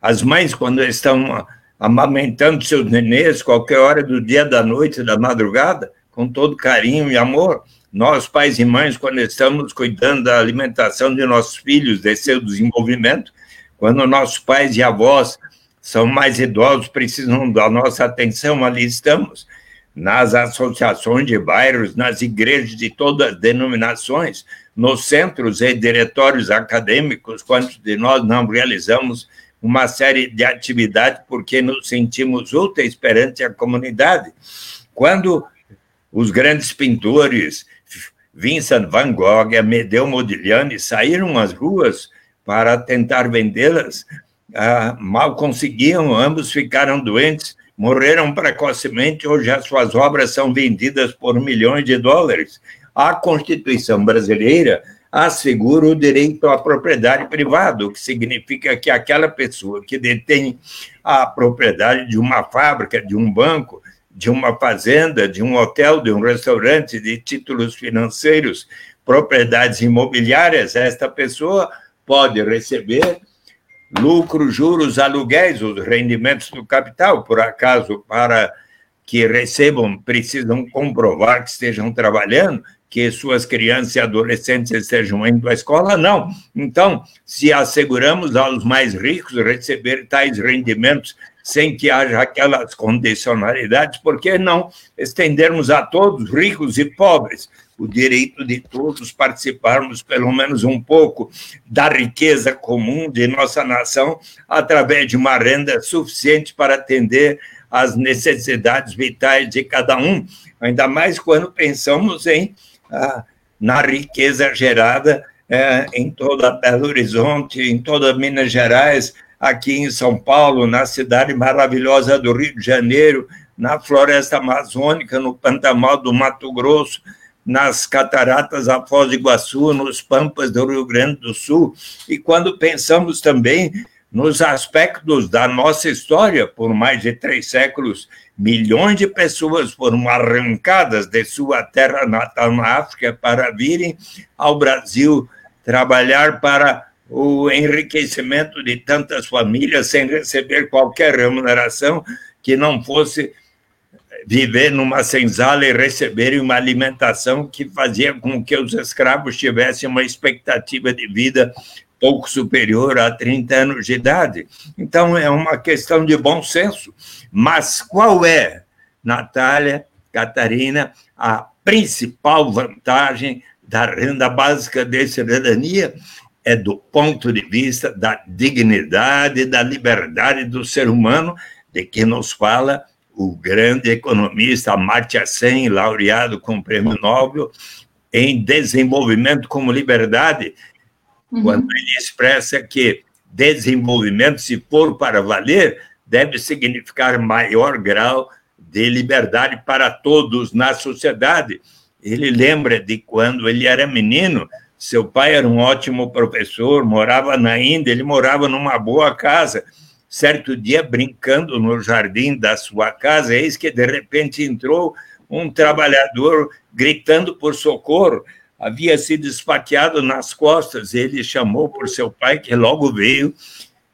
As mães, quando estão amamentando seus nenês, qualquer hora do dia, da noite, da madrugada, com todo carinho e amor. Nós, pais e mães, quando estamos cuidando da alimentação de nossos filhos, de seu desenvolvimento, quando nossos pais e avós são mais idosos, precisam da nossa atenção, ali estamos. Nas associações de bairros, nas igrejas de todas as denominações, nos centros e diretórios acadêmicos, quantos de nós não realizamos uma série de atividades porque nos sentimos úteis perante a comunidade. Quando os grandes pintores Vincent van Gogh Amedeo Modigliani saíram às ruas para tentar vendê-las. Ah, mal conseguiam, ambos ficaram doentes, morreram precocemente. Hoje as suas obras são vendidas por milhões de dólares. A Constituição brasileira assegura o direito à propriedade privada, o que significa que aquela pessoa que detém a propriedade de uma fábrica, de um banco, de uma fazenda, de um hotel, de um restaurante, de títulos financeiros, propriedades imobiliárias, esta pessoa pode receber lucros, juros, aluguéis, os rendimentos do capital, por acaso, para que recebam, precisam comprovar que estejam trabalhando, que suas crianças e adolescentes estejam indo à escola, não. Então, se asseguramos aos mais ricos receber tais rendimentos sem que haja aquelas condicionalidades, por que não estendermos a todos, ricos e pobres, o direito de todos participarmos pelo menos um pouco da riqueza comum de nossa nação através de uma renda suficiente para atender às necessidades vitais de cada um, ainda mais quando pensamos em ah, na riqueza gerada eh, em toda Belo Horizonte, em toda Minas Gerais, aqui em São Paulo, na cidade maravilhosa do Rio de Janeiro, na floresta amazônica, no Pantanal do Mato Grosso, nas cataratas da Foz do Iguaçu, nos pampas do Rio Grande do Sul. E quando pensamos também nos aspectos da nossa história, por mais de três séculos, milhões de pessoas foram arrancadas de sua terra natal na África para virem ao Brasil trabalhar para o enriquecimento de tantas famílias sem receber qualquer remuneração que não fosse viver numa senzala e receberem uma alimentação que fazia com que os escravos tivessem uma expectativa de vida pouco superior a 30 anos de idade. Então, é uma questão de bom senso. Mas qual é, Natália, Catarina, a principal vantagem da renda básica de cidadania? É do ponto de vista da dignidade, da liberdade do ser humano, de que nos fala o grande economista Amartya Sen, laureado com o Prêmio Nobel em Desenvolvimento como Liberdade, uhum. quando ele expressa que desenvolvimento, se for para valer, deve significar maior grau de liberdade para todos na sociedade. Ele lembra de quando ele era menino, seu pai era um ótimo professor, morava na Índia, ele morava numa boa casa. Certo dia, brincando no jardim da sua casa, eis que de repente entrou um trabalhador gritando por socorro havia sido esfaqueado nas costas. Ele chamou por seu pai, que logo veio,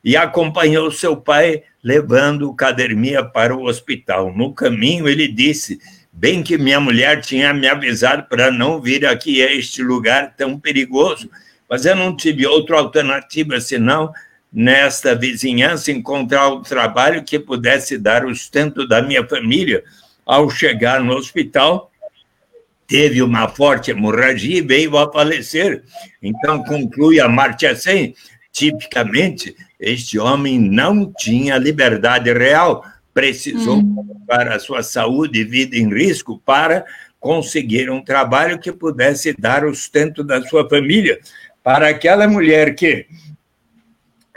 e acompanhou seu pai levando o Cadermia para o hospital. No caminho, ele disse: Bem que minha mulher tinha me avisado para não vir aqui a este lugar tão perigoso, mas eu não tive outra alternativa senão nesta vizinhança encontrar o um trabalho que pudesse dar o sustento da minha família. Ao chegar no hospital, teve uma forte hemorragia e veio a falecer. Então, conclui a Martia Sen, tipicamente, este homem não tinha liberdade real, precisou hum. colocar a sua saúde e vida em risco para conseguir um trabalho que pudesse dar o sustento da sua família. Para aquela mulher que,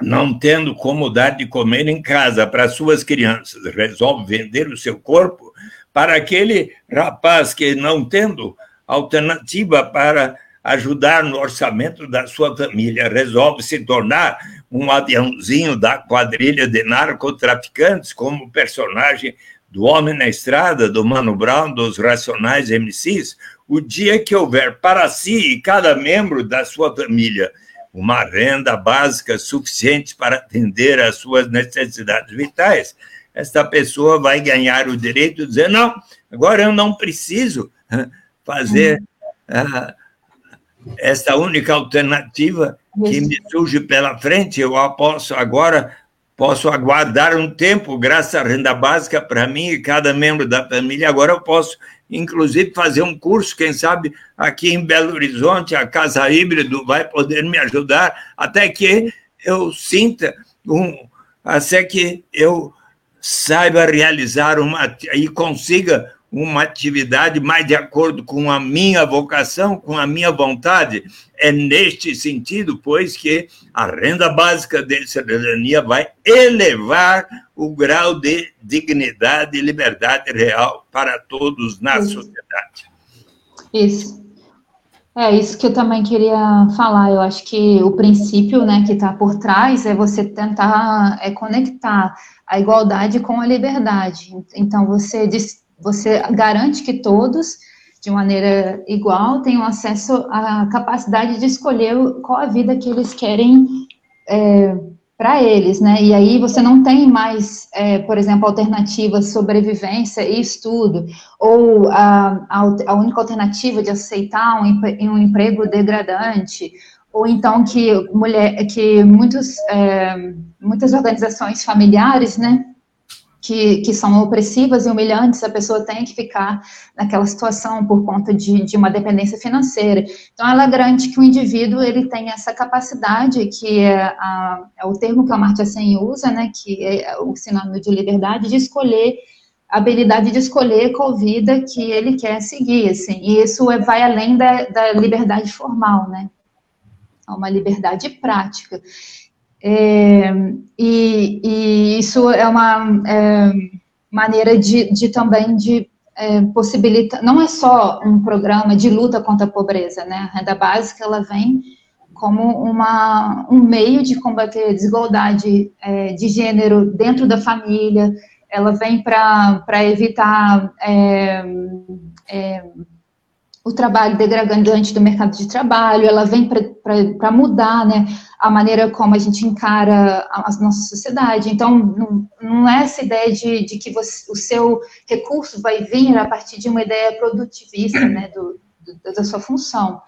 não tendo como dar de comer em casa para suas crianças, resolve vender o seu corpo, para aquele rapaz que, não tendo alternativa para ajudar no orçamento da sua família, resolve se tornar um aviãozinho da quadrilha de narcotraficantes, como personagem do Homem na Estrada, do Mano Brown, dos Racionais MCs, o dia que houver para si e cada membro da sua família uma renda básica suficiente para atender às suas necessidades vitais, esta pessoa vai ganhar o direito de dizer: não, agora eu não preciso fazer uh, esta única alternativa que me surge pela frente, eu posso agora posso aguardar um tempo, graças à renda básica para mim e cada membro da família. Agora eu posso, inclusive, fazer um curso, quem sabe, aqui em Belo Horizonte, a Casa Híbrido vai poder me ajudar, até que eu sinta um. Até que eu saiba realizar uma e consiga uma atividade mais de acordo com a minha vocação, com a minha vontade. É neste sentido, pois, que a renda básica de cidadania vai elevar o grau de dignidade e liberdade real para todos na Isso. sociedade. Isso. É isso que eu também queria falar. Eu acho que o princípio, né, que está por trás é você tentar é, conectar a igualdade com a liberdade. Então você você garante que todos, de maneira igual, tenham acesso à capacidade de escolher qual a vida que eles querem é, para eles, né? E aí você não tem mais, é, por exemplo, alternativas sobrevivência e estudo, ou a, a, a única alternativa de aceitar um, um, emprego degradante, ou então que mulher, que muitos, é, muitas organizações familiares, né? Que, que são opressivas e humilhantes, a pessoa tem que ficar naquela situação por conta de, de uma dependência financeira. Então, ela garante que o indivíduo ele tem essa capacidade, que é, a, é o termo que a Amartya Sen usa, né, que é o sinônimo de liberdade, de escolher a habilidade de escolher qual vida que ele quer seguir, assim, e isso é, vai além da, da liberdade formal, né, é uma liberdade prática. É, e, e, isso é uma é, maneira de, de, também de é, possibilitar, não é só um programa de luta contra a pobreza, né? A renda básica ela vem como uma, um meio de combater a desigualdade é, de gênero dentro da família, ela vem para evitar é, é, o trabalho degradante do mercado de trabalho, ela vem para mudar né, a maneira como a gente encara a, a nossa sociedade. Então, não, não, é essa ideia de, de que você, o seu recurso vai vir a partir de uma ideia produtivista né, do, do, da sua função.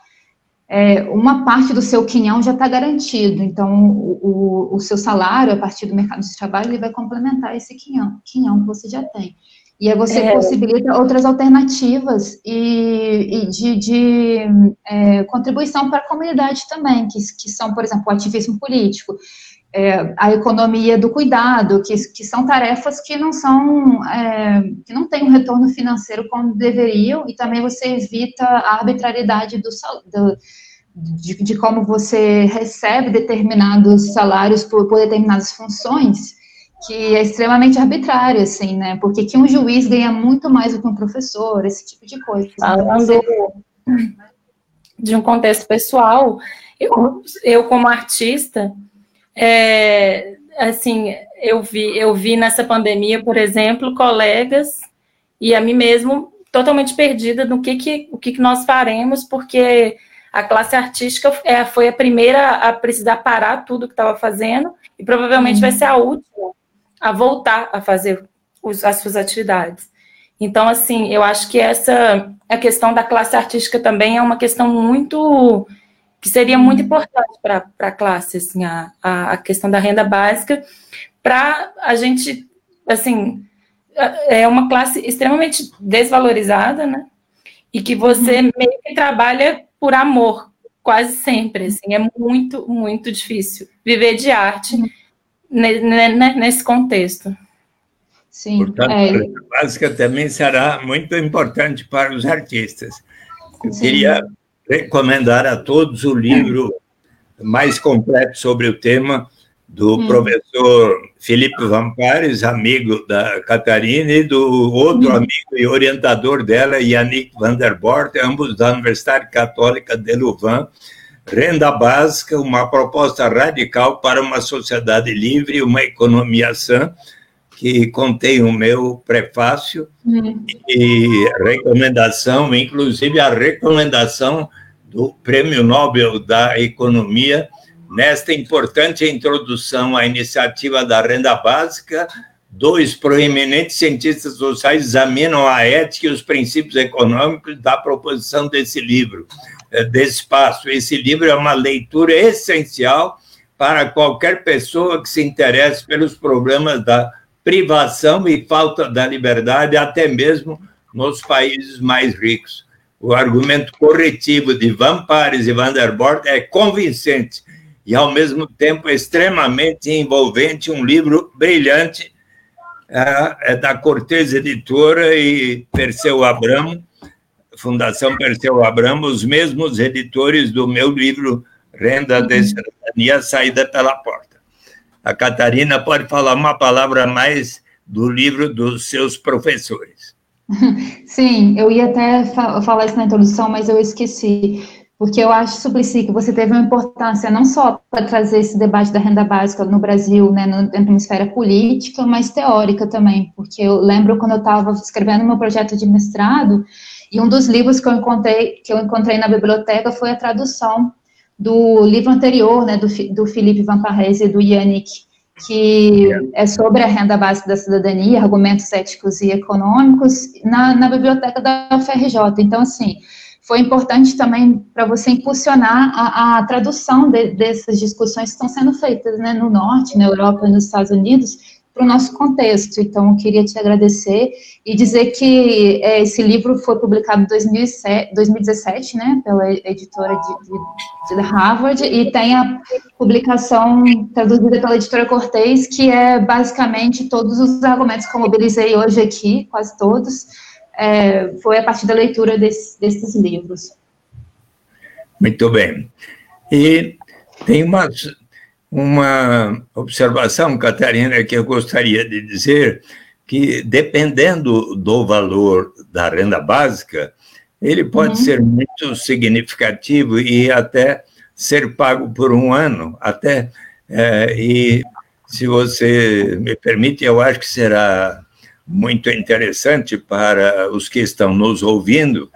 É, uma parte do seu quinhão já está garantido, então o, o, o, seu salário, a partir do mercado de trabalho, ele vai complementar esse quinhão, quinhão que você já tem. E aí você é. possibilita outras alternativas e, e de, de é, contribuição para a comunidade também, que, que são, por exemplo, o ativismo político, é, a economia do cuidado, que, que são tarefas que não são, é, que não têm um retorno financeiro como deveriam, e também você evita a arbitrariedade do, do de, de, como você recebe determinados salários por, por determinadas funções, que é extremamente arbitrário, assim, né? Porque que um juiz ganha muito mais do que um professor, esse tipo de coisa. Falando de um contexto pessoal, eu, eu como artista, é, assim, eu vi, eu vi nessa pandemia, por exemplo, colegas e a mim mesmo totalmente perdida no que, que o que, que nós faremos, porque a classe artística é, foi a primeira a precisar parar tudo que estava fazendo e provavelmente uhum. vai ser a última a voltar a fazer os, as suas atividades. Então, assim, eu acho que essa a questão da classe artística também é uma questão muito que seria muito importante para a classe, assim, a, a, questão da renda básica, para a gente, assim, é uma classe extremamente desvalorizada, né? E que você uhum. meio que trabalha por amor, quase sempre, assim, é muito, muito difícil viver de arte. Uhum nesse contexto. Sim. Portanto, é... a básica também será muito importante para os artistas. Eu Sim. queria recomendar a todos o livro mais completo sobre o tema do hum. professor Felipe Vampares, amigo da Catarina, e do outro hum. amigo e orientador dela, Yannick van der Bort, ambos da Universidade Católica de Louvain, Renda básica, uma proposta radical para uma sociedade livre e uma economia sã, que contém o meu prefácio uhum. e recomendação, inclusive a recomendação do Prêmio Nobel da Economia, nesta importante introdução à iniciativa da renda básica, dois proeminentes cientistas sociais examinam a ética e os princípios econômicos da proposição desse livro. Eh, desse espaço. Esse livro é uma leitura essencial para qualquer pessoa que se interesse pelos problemas da privação e falta da liberdade, até mesmo nos países mais ricos. O argumento corretivo de Van Pares e Van der Bort é convincente e, ao mesmo tempo, extremamente envolvente, um livro brilhante é, é da Cortez Editora e Perseu Abramo, Fundação Perseu Abramo, os mesmos editores do meu livro Renda de uhum. Cidadania, Saída pela Porta. A Catarina pode falar uma palavra mais do livro dos seus professores. Sim, eu ia até falar isso na introdução, mas eu esqueci porque eu acho, Suplicy, que você teve uma importância não só para trazer esse debate da renda básica no Brasil, né, no, da esfera política, mas teórica também, porque eu lembro quando eu estava escrevendo meu projeto de mestrado, e um dos livros que eu encontrei, que eu encontrei na biblioteca foi a tradução do livro anterior, né, do, do Felipe Van Parrese e do Yannick, que é sobre a renda básica da cidadania, argumentos éticos e econômicos, na, na biblioteca da UFRJ. Então, assim, foi importante também para você impulsionar a, a tradução de, dessas discussões que estão sendo feitas né, no Norte, na Europa e nos Estados Unidos, para o nosso contexto. Então, eu queria te agradecer e dizer que é, esse livro foi publicado em 2007, 2017, né, pela editora de, de, de, Harvard, e tem a publicação traduzida pela editora Cortez, que é basicamente todos os argumentos que eu mobilizei hoje aqui, quase todos, é, foi a partir da leitura desse, desses livros. Muito bem. E tem uma, uma observação, Catarina, que eu gostaria de dizer, que dependendo do valor da renda básica, ele pode uhum. ser muito significativo e até ser pago por um ano, até, é, e se você me permite, eu acho que será muito interessante para os que estão nos ouvindo,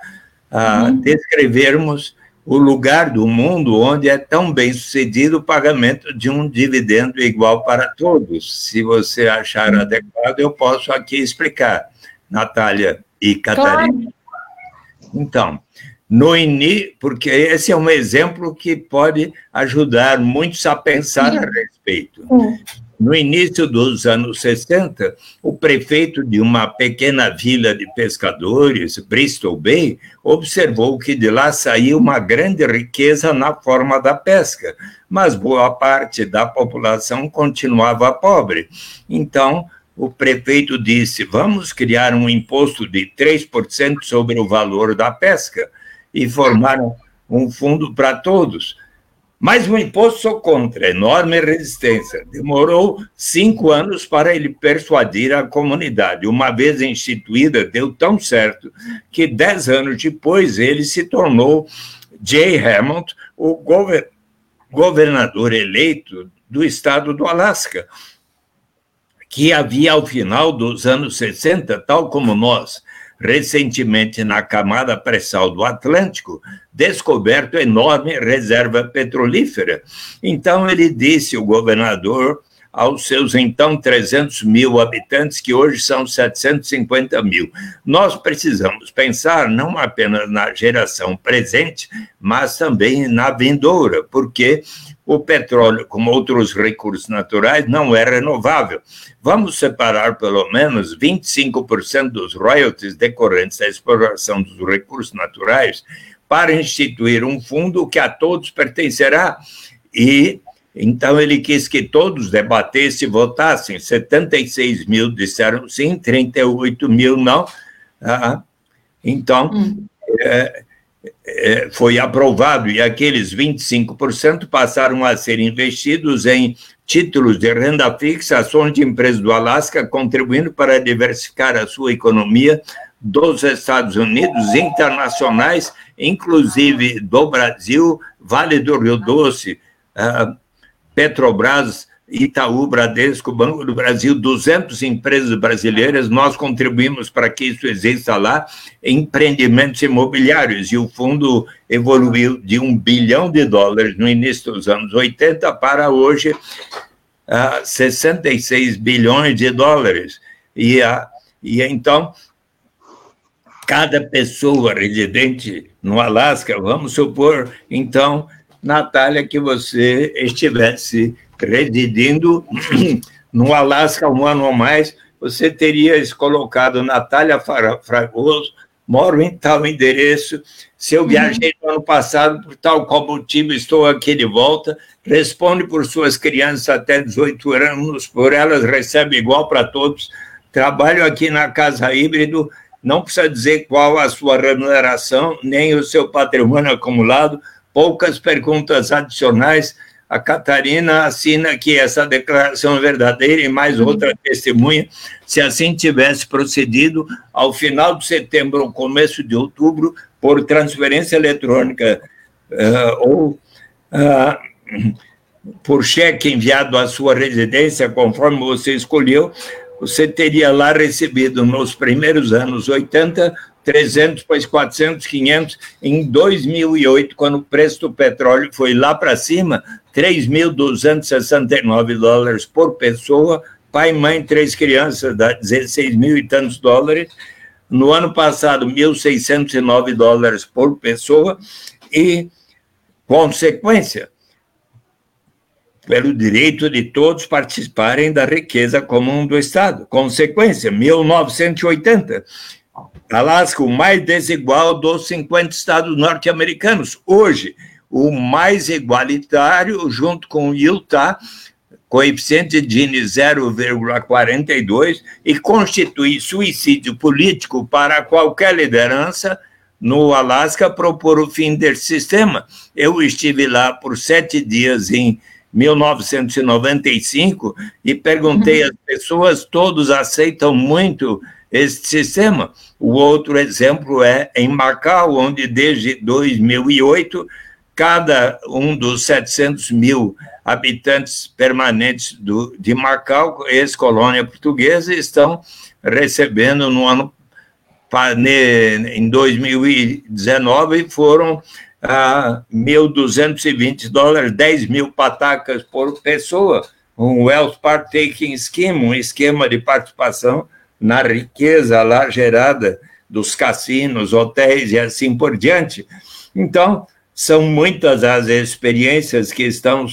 a uhum. descrevermos o lugar do mundo onde é tão bem sucedido o pagamento de um dividendo igual para todos. Se você achar adequado, eu posso aqui explicar, Natália e Catarina. Claro. Então, no início, porque esse é um exemplo que pode ajudar muitos a pensar a respeito. Uhum. No início dos anos 60, o prefeito de uma pequena vila de pescadores, Bristol Bay, observou que de lá saía uma grande riqueza na forma da pesca, mas boa parte da população continuava pobre. Então, o prefeito disse: vamos criar um imposto de 3% sobre o valor da pesca. E formaram um fundo para todos. Mas o imposto sou contra, enorme resistência. Demorou cinco anos para ele persuadir a comunidade. Uma vez instituída, deu tão certo que dez anos depois ele se tornou Jay Hammond, o governador eleito do estado do Alasca, que havia, ao final dos anos 60, tal como nós, recentemente na camada pré-sal do Atlântico, descoberto enorme reserva petrolífera. Então, ele disse, o governador, aos seus então 300 mil habitantes, que hoje são 750 mil. Nós precisamos pensar não apenas na geração presente, mas também na vindoura, porque o petróleo, como outros recursos naturais, não é renovável. Vamos separar pelo menos 25% dos royalties decorrentes da exploração dos recursos naturais para instituir um fundo que a todos pertencerá. E então ele quis que todos debatessem e votassem. 76 mil disseram sim, 38 mil não. Ah, então, hum. é, é, foi aprovado e aqueles 25% passaram a ser investidos em títulos de renda fixa, ações de empresas do Alasca, contribuindo para diversificar a sua economia dos Estados Unidos, internacionais, inclusive do Brasil, Vale do Rio Doce, uh, Petrobras, Itaú, Bradesco, Banco do Brasil, 200 empresas brasileiras, nós contribuímos para que isso exista lá, empreendimentos imobiliários, e o fundo evoluiu de um bilhão de dólares no início dos anos 80 para hoje uh, 66 bilhões de dólares. E, uh, e então, cada pessoa residente no Alasca, vamos supor, então, Natália, que você estivesse residindo no Alasca um ano ou mais, você teria colocado Natália Fragoso, moro em tal endereço, se eu uhum. viajei no ano passado por tal qual motivo estou aqui de volta, responde por suas crianças até 18 anos, por elas recebe igual para todos, trabalho aqui na Casa Híbrido, não precisa dizer qual a sua remuneração, nem o seu patrimônio acumulado, poucas perguntas adicionais. A Catarina assina que essa declaração é verdadeira e mais uhum. outra testemunha. Se assim tivesse procedido, ao final de setembro ou começo de outubro, por transferência eletrônica uh, ou uh, por cheque enviado à sua residência, conforme você escolheu, você teria lá recebido nos primeiros anos 80, 300, depois 400, 500. Em 2008, quando o preço do petróleo foi lá para cima, 3.269 dólares por pessoa, pai, mãe, três crianças, dá 16 mil e tantos dólares. No ano passado, 1.609 dólares por pessoa. E, consequência, pelo direito de todos participarem da riqueza comum do Estado. Consequência, 1980. Alasca, o mais desigual dos 50 estados norte-americanos. Hoje, o mais igualitário, junto com o Utah, coeficiente de Gini 0,42, e constitui suicídio político para qualquer liderança no Alasca propor o fim desse sistema. Eu estive lá por sete dias em 1995 e perguntei uhum. às pessoas, todos aceitam muito este sistema. O outro exemplo é em Macau, onde desde 2008, cada um dos 700 mil habitantes permanentes do, de Macau, ex-colônia portuguesa, estão recebendo no ano em 2019 foram a 1.220 dólares, 10 mil patacas por pessoa, um Wealth Partaking Scheme, um esquema de participação na riqueza lá gerada dos cassinos, hotéis e assim por diante. Então, são muitas as experiências que estão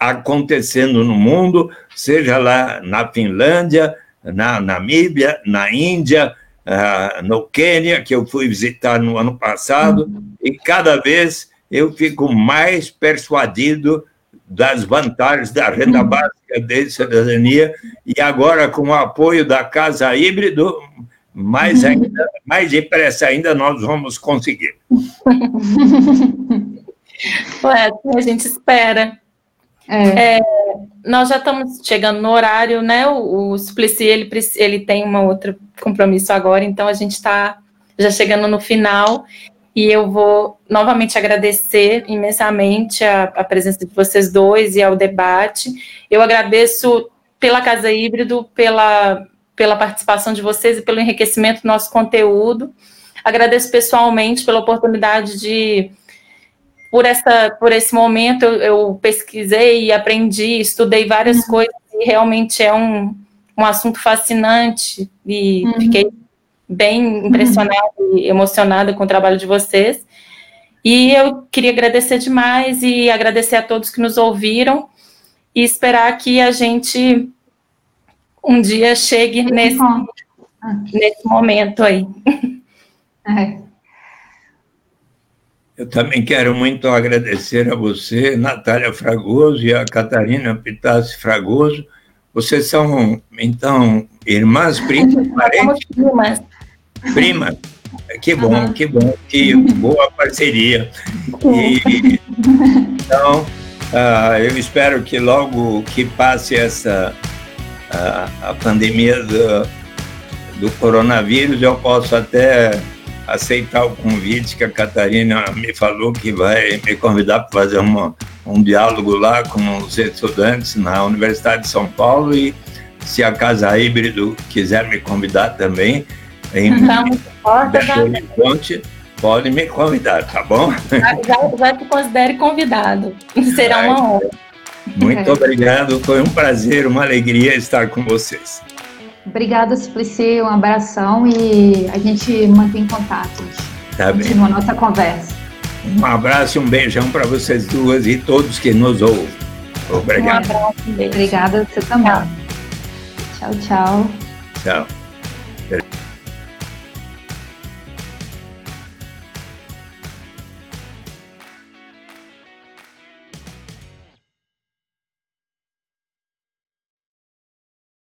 acontecendo no mundo, seja lá na Finlândia, na Namíbia, na Índia, uh, no Quênia, que eu fui visitar no ano passado, uhum. e cada vez eu fico mais persuadido das vantagens da renda uhum. básica de cidadania, e agora, com o apoio da Casa Híbrido, mais, uhum. ainda, mais depressa ainda nós vamos conseguir. Ué, a gente espera. É. É, nós já estamos chegando no horário, né? O, o Suplicy, ele, ele tem um outro compromisso agora, então a gente está já chegando no final. E eu vou novamente agradecer imensamente a, a, presença de vocês dois e ao debate. Eu agradeço pela Casa Híbrido, pela, pela participação de vocês e pelo enriquecimento do nosso conteúdo. Agradeço pessoalmente pela oportunidade de por, essa, por esse momento eu, eu pesquisei e aprendi, estudei várias uhum. coisas e realmente é um, um assunto fascinante e uhum. fiquei bem impressionada uhum. e emocionada com o trabalho de vocês. E eu queria agradecer demais e agradecer a todos que nos ouviram e esperar que a gente um dia chegue nesse, nesse momento aí. É. Eu também quero muito agradecer a você, Natália Fragoso e a Catarina Pitassi Fragoso. Vocês são, então, irmãs, primas, parentes? Primas. Primas. Que bom, uhum. que bom, que boa parceria. E, então, uh, eu espero que logo que passe essa uh, a pandemia do, do coronavírus, eu possa até aceitar o convite que a Catarina me falou que vai me convidar para fazer uma, um diálogo lá com os estudantes na Universidade de São Paulo e se a Casa Híbrido quiser me convidar também, em Belo Horizonte, pode me convidar, tá bom? Já, já te considere convidado. Será uma honra. Muito obrigado, foi um prazer, uma alegria estar com vocês. Obrigada, Suplicy, um abração e a gente mantém contato. Tá bem. Continua a nossa conversa. Um abraço e um beijão para vocês duas e todos que nos ouvem. Obrigado. Um abraço, um. Obrigada, você também. Tchau, tchau. Tchau. tchau.